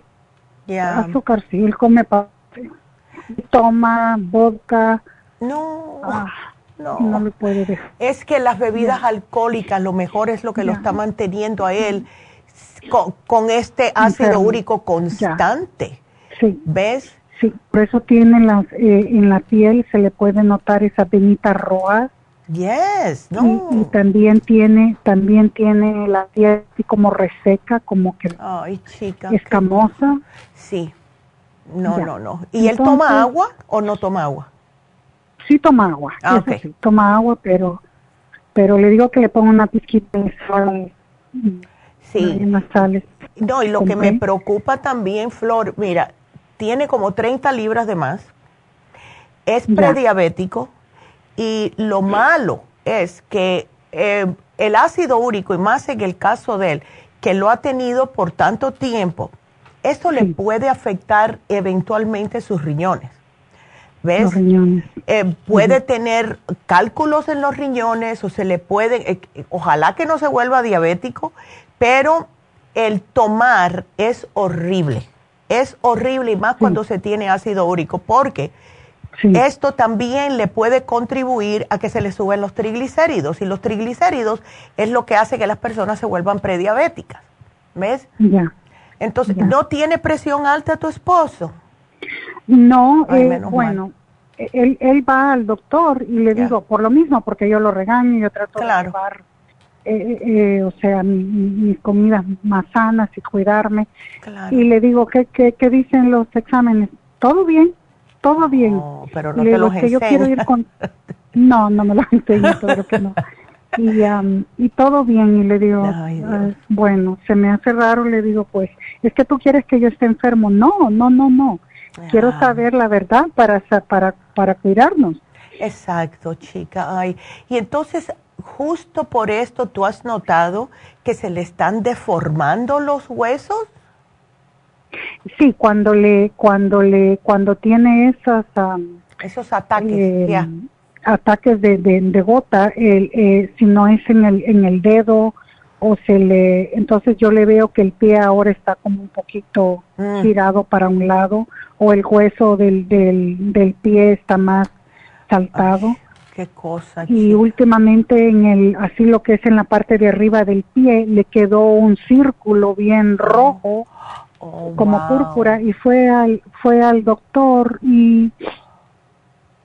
Azúcar sí, él come toma vodka. No, ah, no. No le puede dejar. Es que las bebidas alcohólicas, lo mejor es lo que lo está manteniendo a él con, este ácido úrico constante. Sí. ¿Ves? Sí, por eso tiene las, eh, en la piel se le puede notar esa venita roja. Yes, no. Y, también tiene, también tiene la piel así como reseca, como que Ay, chica, escamosa. Sí. No, no, no. ¿Y él toma agua o no toma agua? Sí toma agua. Ah, sí, toma agua, pero pero le digo que le ponga una pizquita de sal. Sí. No, y lo que me preocupa también, Flor, mira, tiene como 30 libras de más, es prediabético y lo malo es que eh, el ácido úrico, y más en el caso de él, que lo ha tenido por tanto tiempo, esto le puede afectar eventualmente sus riñones. ¿Ves? Eh, puede tener cálculos en los riñones o se le puede, eh, ojalá que no se vuelva diabético, pero el tomar es horrible. Es horrible y más cuando se tiene ácido úrico, porque esto también le puede contribuir a que se le suben los triglicéridos y los triglicéridos es lo que hace que las personas se vuelvan prediabéticas. ¿Ves? Ya. Entonces, ¿no tiene presión alta tu esposo? No, eh, bueno, él, él va al doctor y le digo, por lo mismo, porque yo lo regaño y yo trato de llevar, eh, eh, o sea, mis comidas más sanas y cuidarme. Y le digo, ¿qué, qué, ¿qué dicen los exámenes? Todo bien, todo bien. No, pero no te los que yo quiero ir con... No, no me lo enseño, pero que no. Y, y todo bien, y le digo, ah, bueno, se me hace raro, le digo, pues, es que tú quieres que yo esté enfermo. No, no, no, no. Quiero ah. saber la verdad para, para, para cuidarnos. Exacto, chica. Ay. Y entonces, justo por esto, ¿tú has notado que se le están deformando los huesos? Sí, cuando le, cuando le, cuando tiene esas, esos ataques, eh, ataques de, de, gota, el, eh, si no es en el, en el dedo o se le, entonces yo le veo que el pie ahora está como un poquito mm. girado para un lado o el hueso del, del, del pie está más saltado. qué cosa. Y últimamente en el, así lo que es en la parte de arriba del pie, le quedó un círculo bien rojo, oh, como púrpura, y fue al, fue al doctor y,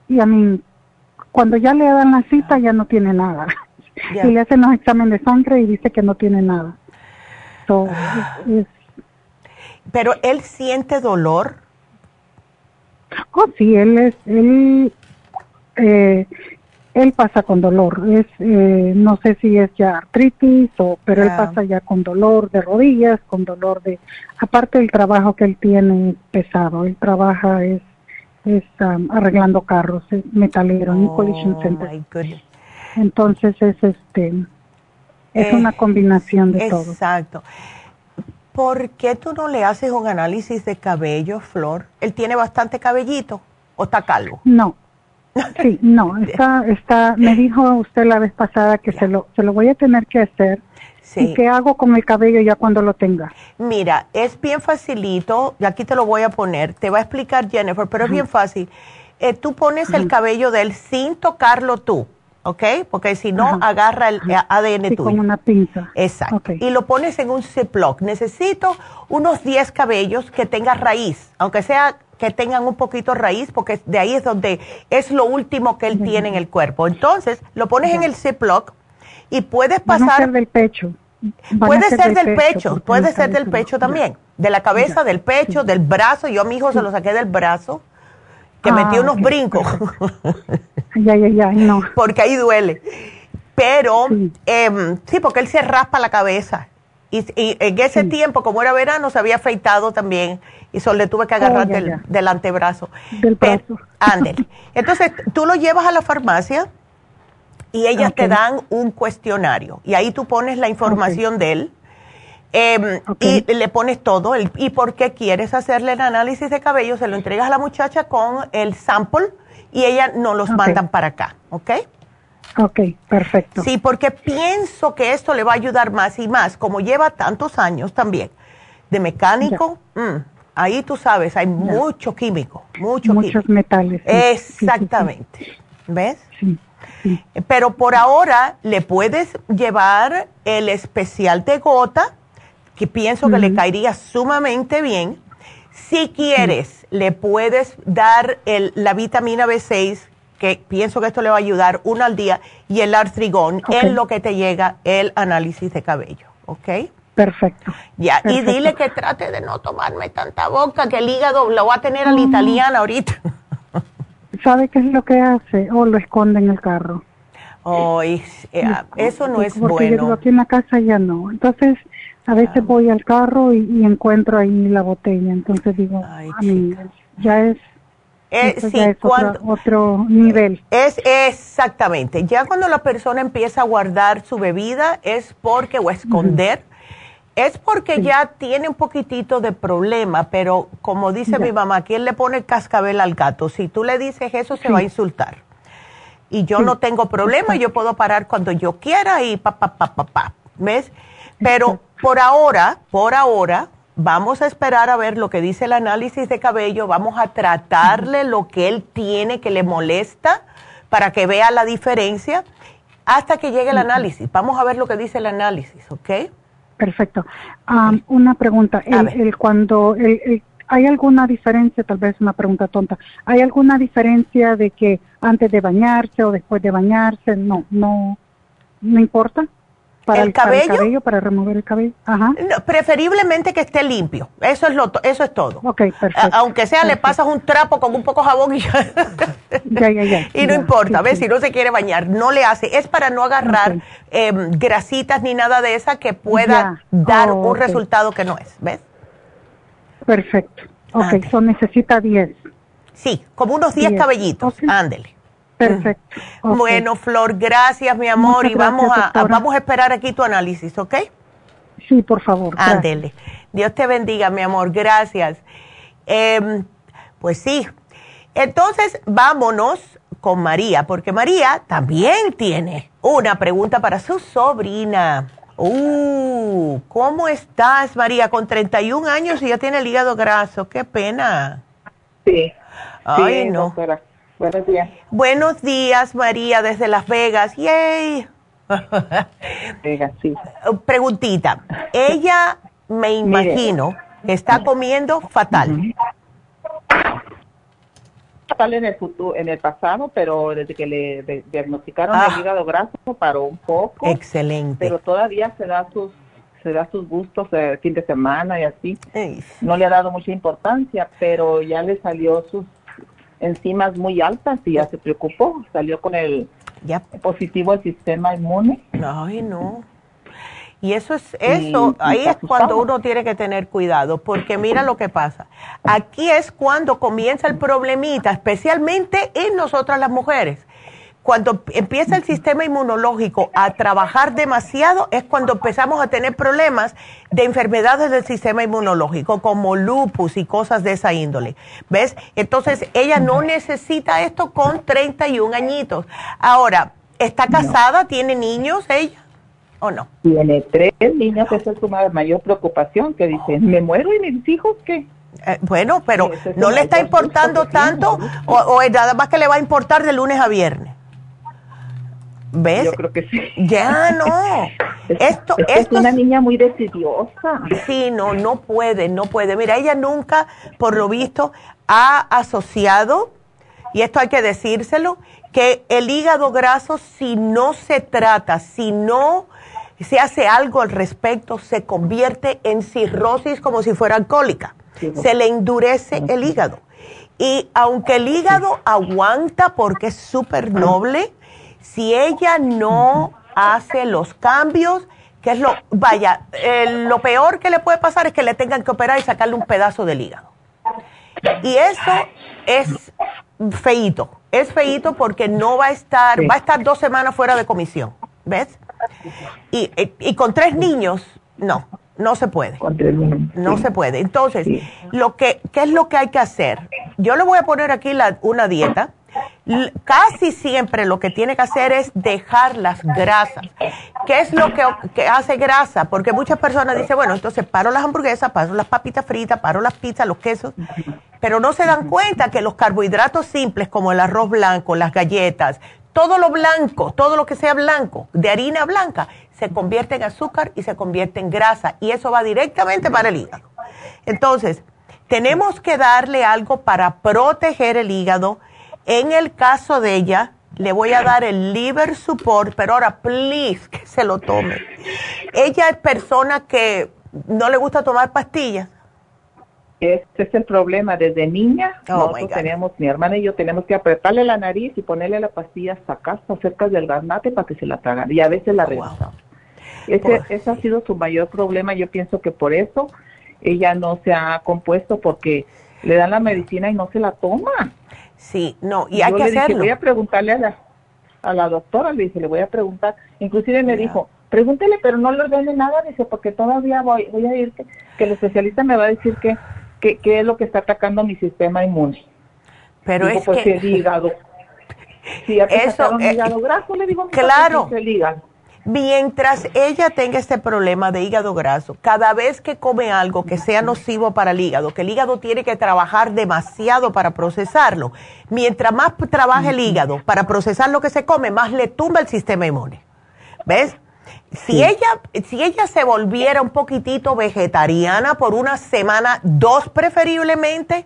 y a mí, cuando ya le dan la cita ya no tiene nada. Y le hacen los exámenes de sangre y dice que no tiene nada. Pero él siente dolor. Oh, sí, él es, él, eh, él pasa con dolor. Es, eh, no sé si es ya artritis o, pero él pasa ya con dolor de rodillas, con dolor de, aparte del trabajo que él tiene pesado. Él trabaja es, es um, arreglando carros, es metalero en Collision oh, Center. Entonces es este, es eh, una combinación de todo. Exacto. ¿por qué tú no le haces un análisis de cabello, Flor? ¿Él tiene bastante cabellito o está calvo? No. Sí, no, está, está, me dijo usted la vez pasada que se lo, se lo voy a tener que hacer. Sí. ¿Y qué hago con el cabello ya cuando lo tenga? Mira, es bien facilito, y aquí te lo voy a poner, te va a explicar Jennifer, pero es bien fácil. Eh, tú pones el cabello de él sin tocarlo tú. ¿ok? Porque si no, agarra el ADN sí, tuyo. como una pinza. Exacto. Y lo pones en un Ziploc. Necesito unos 10 cabellos que tengan raíz, aunque sea que tengan un poquito raíz, porque de ahí es donde es lo último que él tiene en el cuerpo. Entonces, lo pones en el Ziploc y puedes pasar... Puede ser del pecho. puede ser, del, pecho, puede ser del pecho también. De la cabeza, del pecho, del brazo. Yo a mi hijo se lo saqué del brazo que metí ah, unos brincos. ya, ya, ya, no. Porque ahí duele. Pero, em, sí. porque él se raspa la cabeza. Y, en ese tiempo, como era verano, se había afeitado también. Y solo le tuve que agarrar oh, del, antebrazo. Del brazo. Entonces, tú lo llevas a la farmacia y ellas te dan un cuestionario. Y ahí tú pones la información de él Em, y le pones todo, el, y por qué quieres hacerle el análisis de cabello, se lo entregas a la muchacha con el sample y ella no los mandan para acá, ¿ok? Ok, perfecto. Sí, porque pienso que esto le va a ayudar más y más, como lleva tantos años también de mecánico, mm, ahí tú sabes, hay mucho químico, mucho Muchos metales. Exactamente, ¿ves? Sí. Pero por ahora le puedes llevar el especial de gota que pienso que le caería sumamente bien. Si quieres, le puedes dar el, la vitamina B6, que pienso que esto le va a ayudar, uno al día, y el artrigón en lo que te llega el análisis de cabello, ¿ok? Perfecto. Ya, y dile que trate de no tomarme tanta boca, que el hígado lo va a tener a la italiana ahorita. ¿Sabe qué es lo que hace? O lo esconde en el carro. Oh, eso no es porque bueno. aquí en la casa ya no. Entonces, a veces voy al carro y, encuentro ahí la botella. Entonces digo, a mí, ya es, eh, sí, otro, otro, nivel. Es exactamente. Ya cuando la persona empieza a guardar su bebida es porque, o esconder, es porque ya tiene un poquitito de problema, pero como dice mi mamá, ¿quién le pone cascabel al gato? Si tú le dices eso, se va a insultar. Y yo no tengo problema, yo puedo parar cuando yo quiera y pa, pa, pa, pa, pa. ¿Ves? Pero por ahora, por ahora, vamos a esperar a ver lo que dice el análisis de cabello, vamos a tratarle lo que él tiene que le molesta para que vea la diferencia hasta que llegue el análisis. Vamos a ver lo que dice el análisis, ¿ok? Perfecto. una pregunta. El, cuando el, ¿Hay alguna diferencia, tal vez una pregunta tonta, ¿hay alguna diferencia de que antes de bañarse o después de bañarse? No, no, no importa. Para el, cabello? Para, remover el cabello. Ajá. preferiblemente que esté limpio. Eso es lo, eso es todo. Ok, perfecto. aunque sea, le pasas un trapo con un poco jabón y ya. ya, ya, ya. y no importa, ¿ves? Si no se quiere bañar, no le hace. Es para no agarrar em, grasitas ni nada de esa que pueda dar oh, un resultado que no es, ¿ves? Perfecto. Ok, eso necesita 10. Sí, como unos 10 cabellitos. Ándele. Perfecto. Bueno, Flor, gracias, mi amor, y vamos a, vamos a esperar aquí tu análisis, ¿ok? Sí, por favor. Ándele. Dios te bendiga, mi amor, gracias. Em, pues sí. Entonces, vámonos con María, porque María también tiene una pregunta para su sobrina. Uh, ¿cómo estás, María? Con 31 años y ya tiene el hígado graso. Qué pena. Sí. Ay, no. Buenos días. Buenos días, María, desde Las Vegas. ¡Yay! Vegas, sí. Preguntita. Ella, me imagino, está comiendo fatal. Fatal en el futuro, en el pasado, pero desde que le diagnosticaron el ah. hígado graso paró un poco. Excelente. Pero todavía se da sus se da sus gustos el fin de semana y así. No le ha dado mucha importancia, pero ya le salió sus enzimas muy altas y ya se preocupó, salió con el positivo el sistema inmune. Ay, no. Y eso es eso, ahí es cuando uno tiene que tener cuidado, porque mira lo que pasa. Aquí es cuando comienza el problemita, especialmente en nosotras las mujeres cuando empieza el sistema inmunológico a trabajar demasiado es cuando empezamos a tener problemas de enfermedades del sistema inmunológico como lupus y cosas de esa índole. ¿Ves? Entonces ella no necesita esto con 31 añitos. Ahora, ¿está casada? ¿Tiene niños ella? ¿O no? Tiene tres niños, esa es su mayor preocupación, que dice, me muero y mis hijos qué. Eh, bueno, pero ¿no le está importando tanto o, o nada más que le va a importar de lunes a viernes? ¿Ves? Yo creo que sí. Ya no. esto, es, una niña muy decidiosa. Sí, no, no puede, no puede. Mira, ella nunca, por lo visto, ha asociado, y esto hay que decírselo, que el hígado graso, si no se trata, si no se hace algo al respecto, se convierte en cirrosis como si fuera alcohólica. Se le endurece el hígado. Y aunque el hígado aguanta porque es súper noble, si ella no hace los cambios, que es lo, vaya, lo peor que le puede pasar es que le tengan que operar y sacarle un pedazo del hígado. Y eso es feito, es feito porque no va a estar, va a estar dos semanas fuera de comisión, ¿ves? Y, y con tres niños, no, no se puede. No se puede. Entonces, lo que, ¿qué es lo que hay que hacer? Yo le voy a poner aquí la, una dieta casi siempre lo que tiene que hacer es dejar las grasas. ¿Qué es lo que, hace grasa? Porque muchas personas dicen, bueno, entonces paro las hamburguesas, paro las papitas fritas, paro las pizzas, los quesos, pero no se dan cuenta que los carbohidratos simples como el arroz blanco, las galletas, todo lo blanco, todo lo que sea blanco, de harina blanca, se convierte en azúcar y se convierte en grasa y eso va directamente para el hígado. Entonces, tenemos que darle algo para proteger el hígado. En el caso de ella, le voy a dar el liver support, pero ahora, please, que se lo tome. Ella es persona que no le gusta tomar pastillas. Este es el problema. Desde niña, oh nosotros teníamos, mi hermana y yo tenemos que apretarle la nariz y ponerle la pastilla hasta acá, cerca del garnate para que se la tragara. Y a veces la oh, regresamos. Ese, ese ha sido su mayor problema. Yo pienso que por eso ella no se ha compuesto, porque le dan la medicina y no se la toma. Sí, no, y hay que le Dije, voy a preguntarle a la, a la doctora, le dije, le voy a preguntar. Inclusive me dijo, pregúntele, pero no le ordene nada, dice, porque todavía voy, voy a ir, que, que el especialista me va a decir que qué es lo que está atacando mi sistema inmune. Pero es pues, que... el hígado. Si Eso, eh, hígado graso, le digo, claro. El hígado. Mientras ella tenga este problema de hígado graso, cada vez que come algo que sea nocivo para el hígado, que el hígado tiene que trabajar demasiado para procesarlo, mientras más trabaja el hígado para procesar lo que se come, más le tumba el sistema inmune. ¿Ves? Si ella, si ella se volviera un poquitito vegetariana por una semana, dos preferiblemente,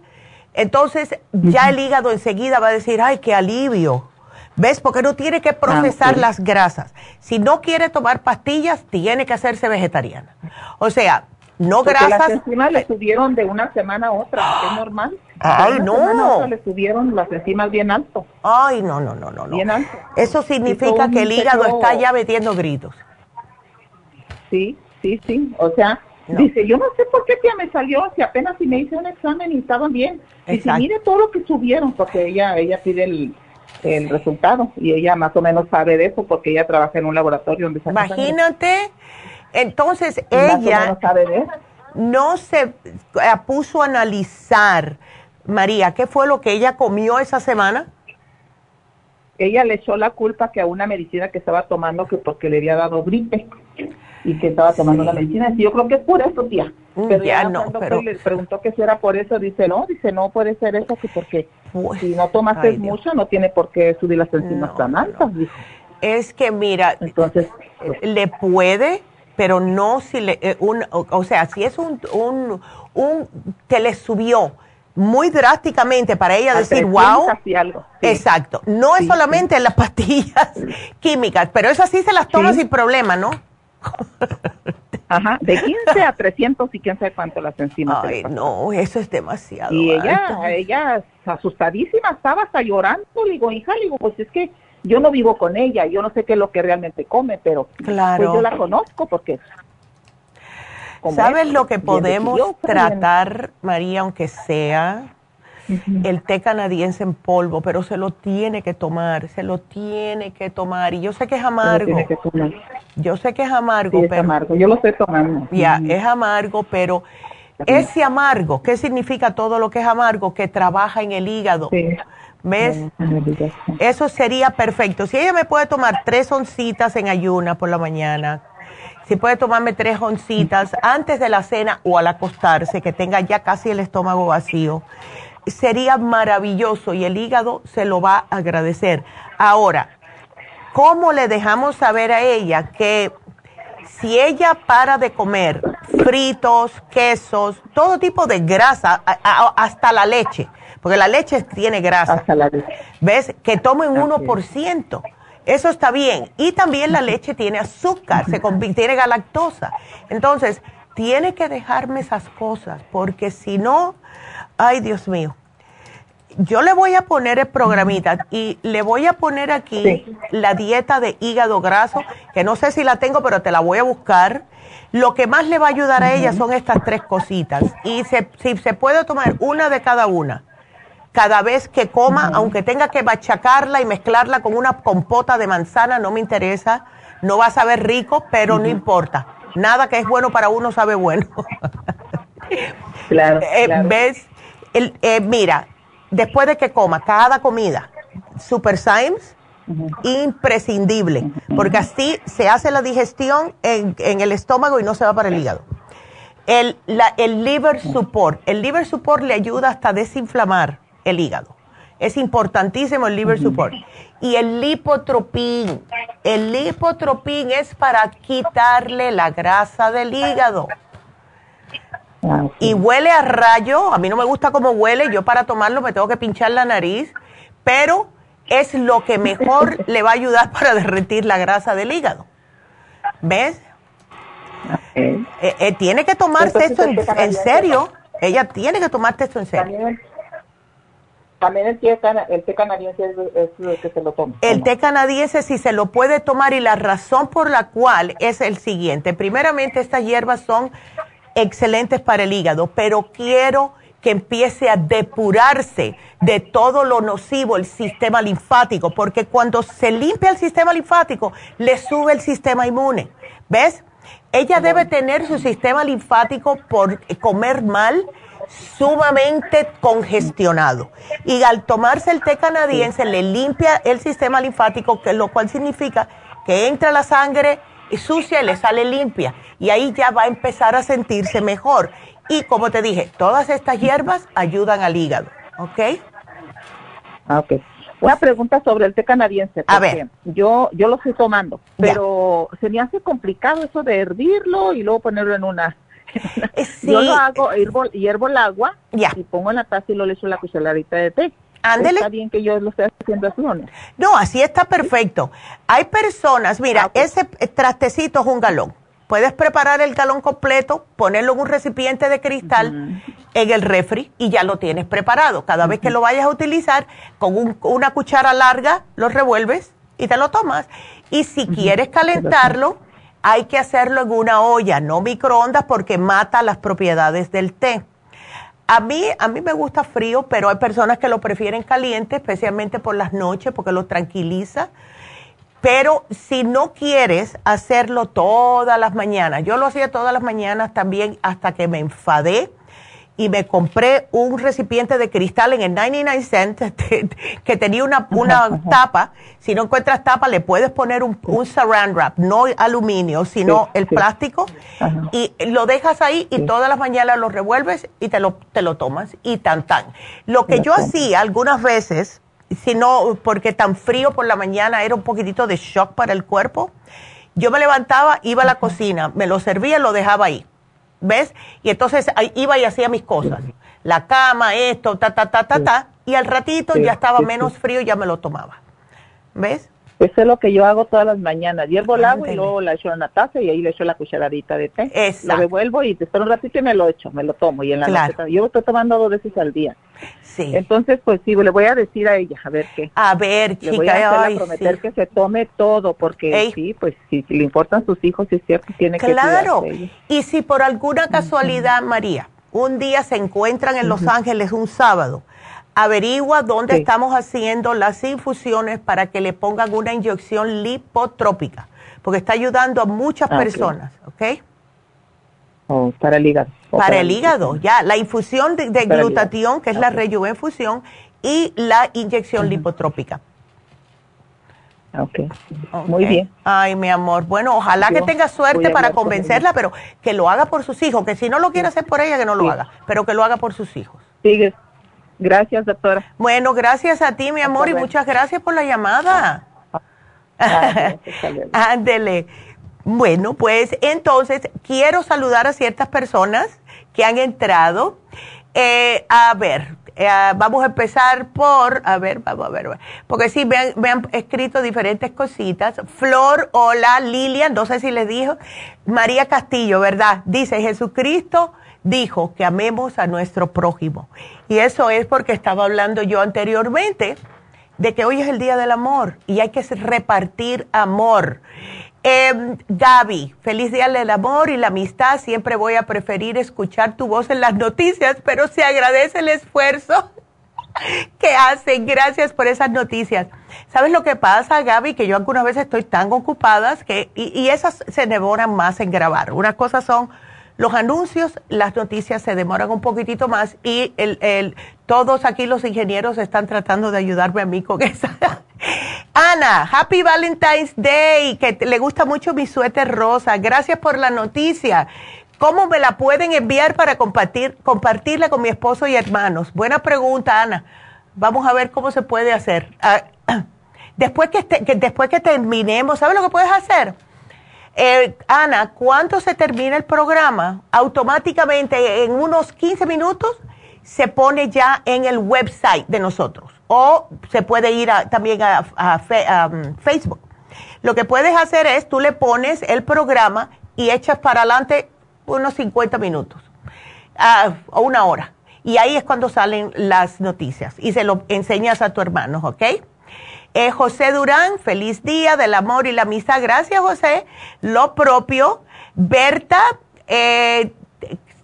entonces ya el hígado enseguida va a decir, ay, qué alivio. ¿Ves? Porque no tiene que procesar ah, las grasas. Si no quiere tomar pastillas, tiene que hacerse vegetariana. O sea, no grasas. Las enzimas le subieron de una semana a otra, es normal. Ay, no. le subieron las enzimas bien alto. Ay, no, no, no, no. Bien alto. Eso significa que el hígado está ya metiendo gritos sí, sí, sí. O sea, dice, yo no sé por qué tía me salió, si apenas si me hice un examen y estaban bien. Y si mire todo lo que subieron, porque ella, ella pide el, el resultado y ella más o menos sabe de eso porque ella trabaja en un laboratorio donde se Imagínate, entonces ella no se puso a analizar, María, ¿qué fue lo que ella comió esa semana? Ella le echó la culpa que a una medicina que estaba tomando que porque le había dado gripe y que estaba tomando la medicina. Y yo creo que es por eso, tía. Mm, pero ya, no, pero... le preguntó que si era por eso, dice, no, dice, no puede ser eso, que porque si no tomaste mucho, no tiene por qué subir las enzimas tan altas. Es que, mira, entonces le puede, pero no si le, eh, un, o, sea, si es un, un, un, que le subió muy drásticamente para ella decir, wow. Algo. Exacto. No es solamente las pastillas químicas, pero eso sí se las toma sin problema, ¿no? Ajá, de 15 a 300 y quién sabe cuánto las enzimas. Ay, no, eso es demasiado. Y ella, ella asustadísima, estaba hasta llorando. Le digo, hija, le digo, pues es que yo no vivo con ella, yo no sé qué es lo que realmente come, pero claro. pues yo la conozco porque... ¿Sabes lo que podemos tratar, María, aunque sea el té canadiense en polvo, pero se lo tiene que tomar, se lo tiene que tomar. Y yo sé que es amargo. Yo sé que es amargo, pero. amargo, yo lo estoy tomando. Ya, es amargo, pero ese amargo, ¿qué significa todo lo que es amargo? Que trabaja en el hígado. ¿Ves? Eso sería perfecto. Si ella me puede tomar tres oncitas en ayuna por la mañana, si puede tomarme tres oncitas antes de la cena o al acostarse, que tenga ya casi el estómago vacío sería maravilloso y el hígado se lo va a agradecer. Ahora, ¿cómo le dejamos saber a ella que si ella para de comer fritos, quesos, todo tipo de grasa, hasta la leche, porque la leche tiene grasa, ¿ves? Que tomen 1%. Eso está bien. Y también la leche tiene azúcar, se tiene galactosa. Entonces, tiene que dejarme esas cosas, porque si no, Ay, Dios mío. Yo le voy a poner el programita y le voy a poner aquí la dieta de hígado graso, que no sé si la tengo, pero te la voy a buscar. Lo que más le va a ayudar a ella son estas tres cositas. Y si se puede tomar una de cada una, cada vez que coma, aunque tenga que machacarla y mezclarla con una compota de manzana, no me interesa. No va a saber rico, pero no importa. Nada que es bueno para uno sabe bueno. claro, eh, ¿Ves? Eh, mira, después de que coma cada comida, Super Symes, imprescindible, porque así se hace la digestión en, el estómago y no se va para el hígado. El, el liver support, el liver support le ayuda hasta a desinflamar el hígado. Es importantísimo el liver support. Y el lipotropín. El lipotropín es para quitarle la grasa del hígado. Ah, y huele a rayo. A mí no me gusta cómo huele. Yo para tomarlo me tengo que pinchar la nariz. Pero es lo que mejor le va a ayudar para derretir la grasa del hígado. ¿Ves? Eh, eh, tiene que tomarse esto en, serio. Ella tiene que tomarse esto en serio. También, el, té, canadiense es, lo que se lo toma. El té canadiense sí se lo puede tomar y la razón por la cual es el siguiente. Primeramente, estas hierbas son excelentes para el hígado, pero quiero que empiece a depurarse de todo lo nocivo el sistema linfático, porque cuando se limpia el sistema linfático, le sube el sistema inmune. ¿Ves? Ella debe tener su sistema linfático por comer mal sumamente congestionado. Y al tomarse el té canadiense le limpia el sistema linfático, que lo cual significa que entra la sangre sucia y le sale limpia. Y ahí ya va a empezar a sentirse mejor. Y como te dije, todas estas hierbas ayudan al hígado, ¿ok? Ah, ok. Una pregunta sobre el té canadiense. A ver. Yo, yo lo estoy tomando, pero se me hace complicado eso de hervirlo y luego ponerlo en una... Eh, yo lo hago, hiervo, el agua y pongo en la taza y lo le echo la cucharadita de té. Ándele. Está bien que yo lo esté haciendo así, ¿no? No, así está perfecto. Hay personas, mira, ah, ese trastecito es un galón. Puedes preparar el galón completo, ponerlo en un recipiente de cristal en el refri y ya lo tienes preparado. Cada vez que lo vayas a utilizar, con una cuchara larga lo revuelves y te lo tomas. Y si quieres calentarlo, hay que hacerlo en una olla, no microondas, porque mata las propiedades del té. A mí, a mí me gusta frío, pero hay personas que lo prefieren caliente, especialmente por las noches, porque lo tranquiliza. Pero si no quieres hacerlo todas las mañanas, yo lo hacía todas las mañanas también hasta que me enfadé y me compré un recipiente de cristal en el 99 cents que tenía una, una tapa. Si no encuentras tapa, le puedes poner un, un saran wrap, no aluminio, sino el plástico, y lo dejas ahí y todas las mañanas lo revuelves y te lo, te lo tomas y tan tan. Lo que yo hacía algunas veces sino porque tan frío por la mañana era un poquitito de shock para el cuerpo. Yo me levantaba, iba a la cocina, me lo servía y lo dejaba ahí. ¿Ves? Y entonces iba y hacía mis cosas. La cama, esto, ta, ta, ta, ta, ta. Y al ratito ya estaba menos frío y ya me lo tomaba. ¿Ves? Eso es lo que yo hago todas las mañanas. Hiervo el agua y luego la echo en una taza y ahí le echo la cucharadita de té. Exacto. Lo revuelvo y después un ratito y me lo echo, me lo tomo. Y en la noche, yo estoy tomando dos veces al día. Sí. Entonces, pues sí, le voy a decir a ella, a ver qué. A ver, chica. Le voy a, prometer que se tome todo, porque sí, pues si, le importan sus hijos, es cierto, tiene que Claro. Y si por alguna casualidad, María, un día se encuentran en Los Ángeles un sábado, averigua dónde estamos haciendo las infusiones para que le pongan una inyección lipotrópica, porque está ayudando a muchas ah, personas, ¿ok? Oh, para el hígado. para, el hígado, ya. La infusión de, glutatión, que es la rejuvenfusión, y la inyección lipotrópica. Okay. Muy bien. Ay, mi amor. Bueno, ojalá que tenga suerte para convencerla, pero que lo haga por sus hijos, que si no lo quiere hacer por ella, que no lo haga, pero que lo haga por sus hijos. Sigue, Gracias, doctora. Bueno, gracias a ti, mi amor, y muchas gracias por la llamada. Ándele. bueno, pues entonces quiero saludar a ciertas personas que han entrado. Eh, a ver, eh, vamos a empezar por, a ver, vamos a ver, porque sí, me han, me han, escrito diferentes cositas. Flor, hola, Lilian, no sé si les dijo, María Castillo, ¿verdad? Dice, Jesucristo dijo que amemos a nuestro prójimo. Y eso es porque estaba hablando yo anteriormente de que hoy es el Día del Amor y hay que repartir amor. Eh, Gaby, feliz Día del Amor y la Amistad. Siempre voy a preferir escuchar tu voz en las noticias, pero se agradece el esfuerzo que hacen. Gracias por esas noticias. ¿Sabes lo que pasa, Gaby? Que yo algunas veces estoy tan ocupada que, y, y esas se demoran más en grabar. Unas cosas son los anuncios, las noticias se demoran un poquitito más y el, el, todos aquí los ingenieros están tratando de ayudarme a mí con eso. Ana, Happy Valentine's Day, que le gusta mucho mi suéter rosa. Gracias por la noticia. ¿Cómo me la pueden enviar para compartir, compartirla con mi esposo y hermanos? Buena pregunta, Ana. Vamos a ver cómo se puede hacer. Ah, después, que, después que terminemos, ¿sabes lo que puedes hacer? Eh, Ana, ¿cuánto se termina el programa? Automáticamente en unos 15 minutos se pone ya en el website de nosotros o se puede ir también a, um, Facebook. Lo que puedes hacer es, tú le pones el programa y echas para adelante unos 50 minutos o una hora. Y ahí es cuando salen las noticias y se lo enseñas a tu hermano, ¿ok? Eh, José Durán, feliz día del amor y la amistad. Gracias, José. Lo propio. Berta, eh,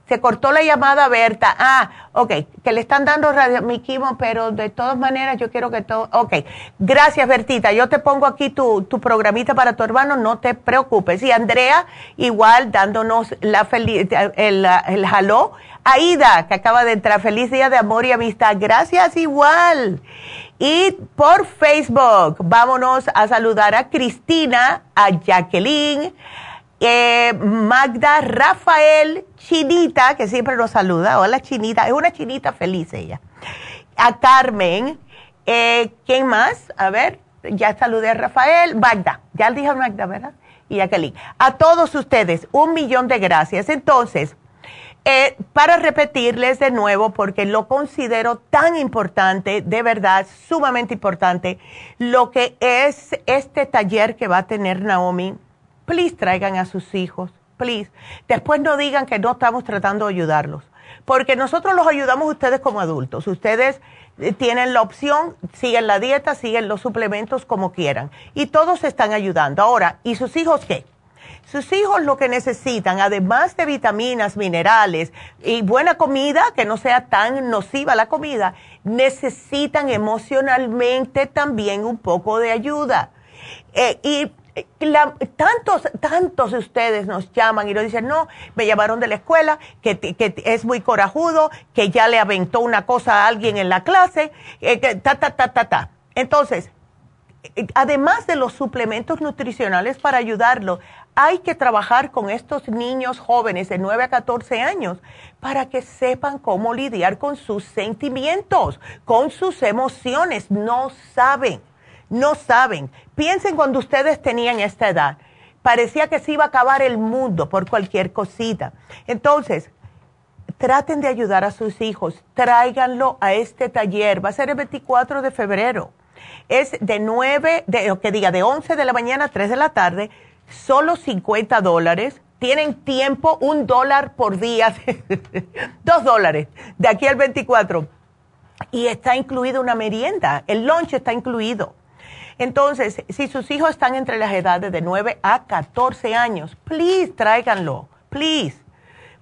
se cortó la llamada Berta. Ah, ok, que le están dando radio, mi quimo, pero de todas maneras yo quiero que todo. Ok, gracias Bertita. Yo te pongo aquí tu, tu programita para tu hermano, no te preocupes. Y Andrea, igual dándonos la feliz, el, el jaló. Aida, que acaba de entrar, feliz día de amor y amistad. Gracias igual. Y por Facebook, vámonos a saludar a Cristina, a Jacqueline eh, Magda Rafael Chinita, que siempre nos saluda. Hola Chinita, es una chinita feliz ella. A Carmen, eh, ¿quién más? A ver, ya saludé a Rafael, Magda, ya dije Magda, ¿verdad? Y Jacqueline. A todos ustedes, un millón de gracias. Entonces, eh, para repetirles de nuevo, porque lo considero tan importante, de verdad, sumamente importante, lo que es este taller que va a tener Naomi please traigan a sus hijos, please. Después no digan que no estamos tratando de ayudarlos, porque nosotros los ayudamos ustedes como adultos. Ustedes eh, tienen la opción, siguen la dieta, siguen los suplementos como quieran. Y todos están ayudando. Ahora, ¿y sus hijos qué? Sus hijos lo que necesitan, además de vitaminas, minerales y buena comida, que no sea tan nociva la comida, necesitan emocionalmente también un poco de ayuda. Eh, y tantos, tantos de ustedes nos llaman y nos dicen, no, me llamaron de la escuela, que, es muy corajudo, que ya le aventó una cosa a alguien en la clase, eh, que, ta, ta, ta, ta, ta. Entonces, eh, además de los suplementos nutricionales para ayudarlo, hay que trabajar con estos niños jóvenes de 9 a 14 años para que sepan cómo lidiar con sus sentimientos, con sus emociones. No saben no saben. Piensen cuando ustedes tenían esta edad. Parecía que se iba a acabar el mundo por cualquier cosita. Entonces, traten de ayudar a sus hijos. Tráiganlo a este taller. Va a ser el 24 de febrero. Es de 9, de, que diga, de 11 de la mañana a 3 de la tarde. Solo 50 dólares. Tienen tiempo, un dólar por día. dos dólares. De aquí al 24. Y está incluida una merienda. El lunch está incluido. Entonces, si sus hijos están entre las edades de 9 a 14 años, please tráiganlo, please.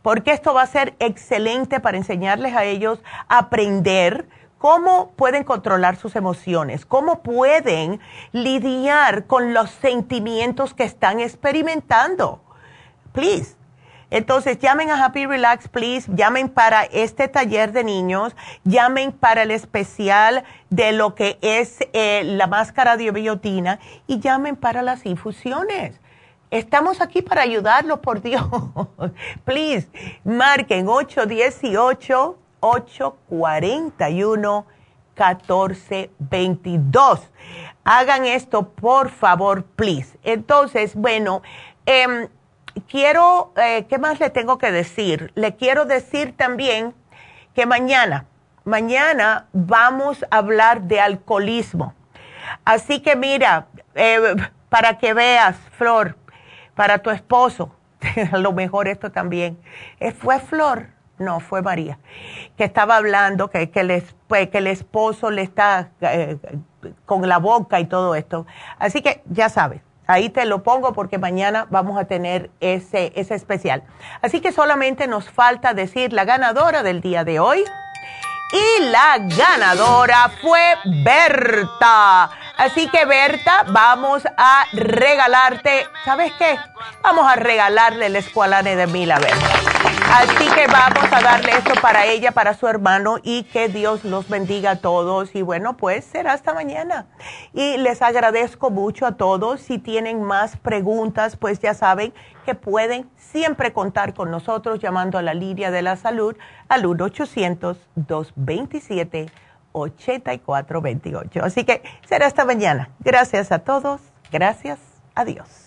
Porque esto va a ser excelente para enseñarles a ellos a aprender cómo pueden controlar sus emociones, cómo pueden lidiar con los sentimientos que están experimentando. Please. Entonces, llamen a Happy Relax, please. Llamen para este taller de niños. Llamen para el especial de lo que es eh, la máscara de biotina. Y llamen para las infusiones. Estamos aquí para ayudarlos, por Dios. please, marquen 818-841-1422. Hagan esto, por favor, please. Entonces, bueno, eh, quiero, eh, ¿qué más le tengo que decir? Le quiero decir también que mañana, mañana vamos a hablar de alcoholismo. Así que mira, eh, para que veas, Flor, para tu esposo, a lo mejor esto también, eh, fue Flor, no, fue María, que estaba hablando que, que, pues, que el esposo le está con la boca y todo esto. Así que ya sabes, Ahí te lo pongo porque mañana vamos a tener ese, ese especial. Así que solamente nos falta decir la ganadora del día de hoy. Y la ganadora fue Berta. Así que Berta, vamos a regalarte, ¿sabes qué? Vamos a regalarle el escualane de mil. Así que vamos a darle esto para ella, para su hermano y que Dios los bendiga a todos. Y bueno, pues será hasta mañana. Y les agradezco mucho a todos. Si tienen más preguntas, pues ya saben que pueden siempre contar con nosotros llamando a la línea de la salud al 1-800-227. 8428. Así que será hasta mañana. Gracias a todos. Gracias. Adiós.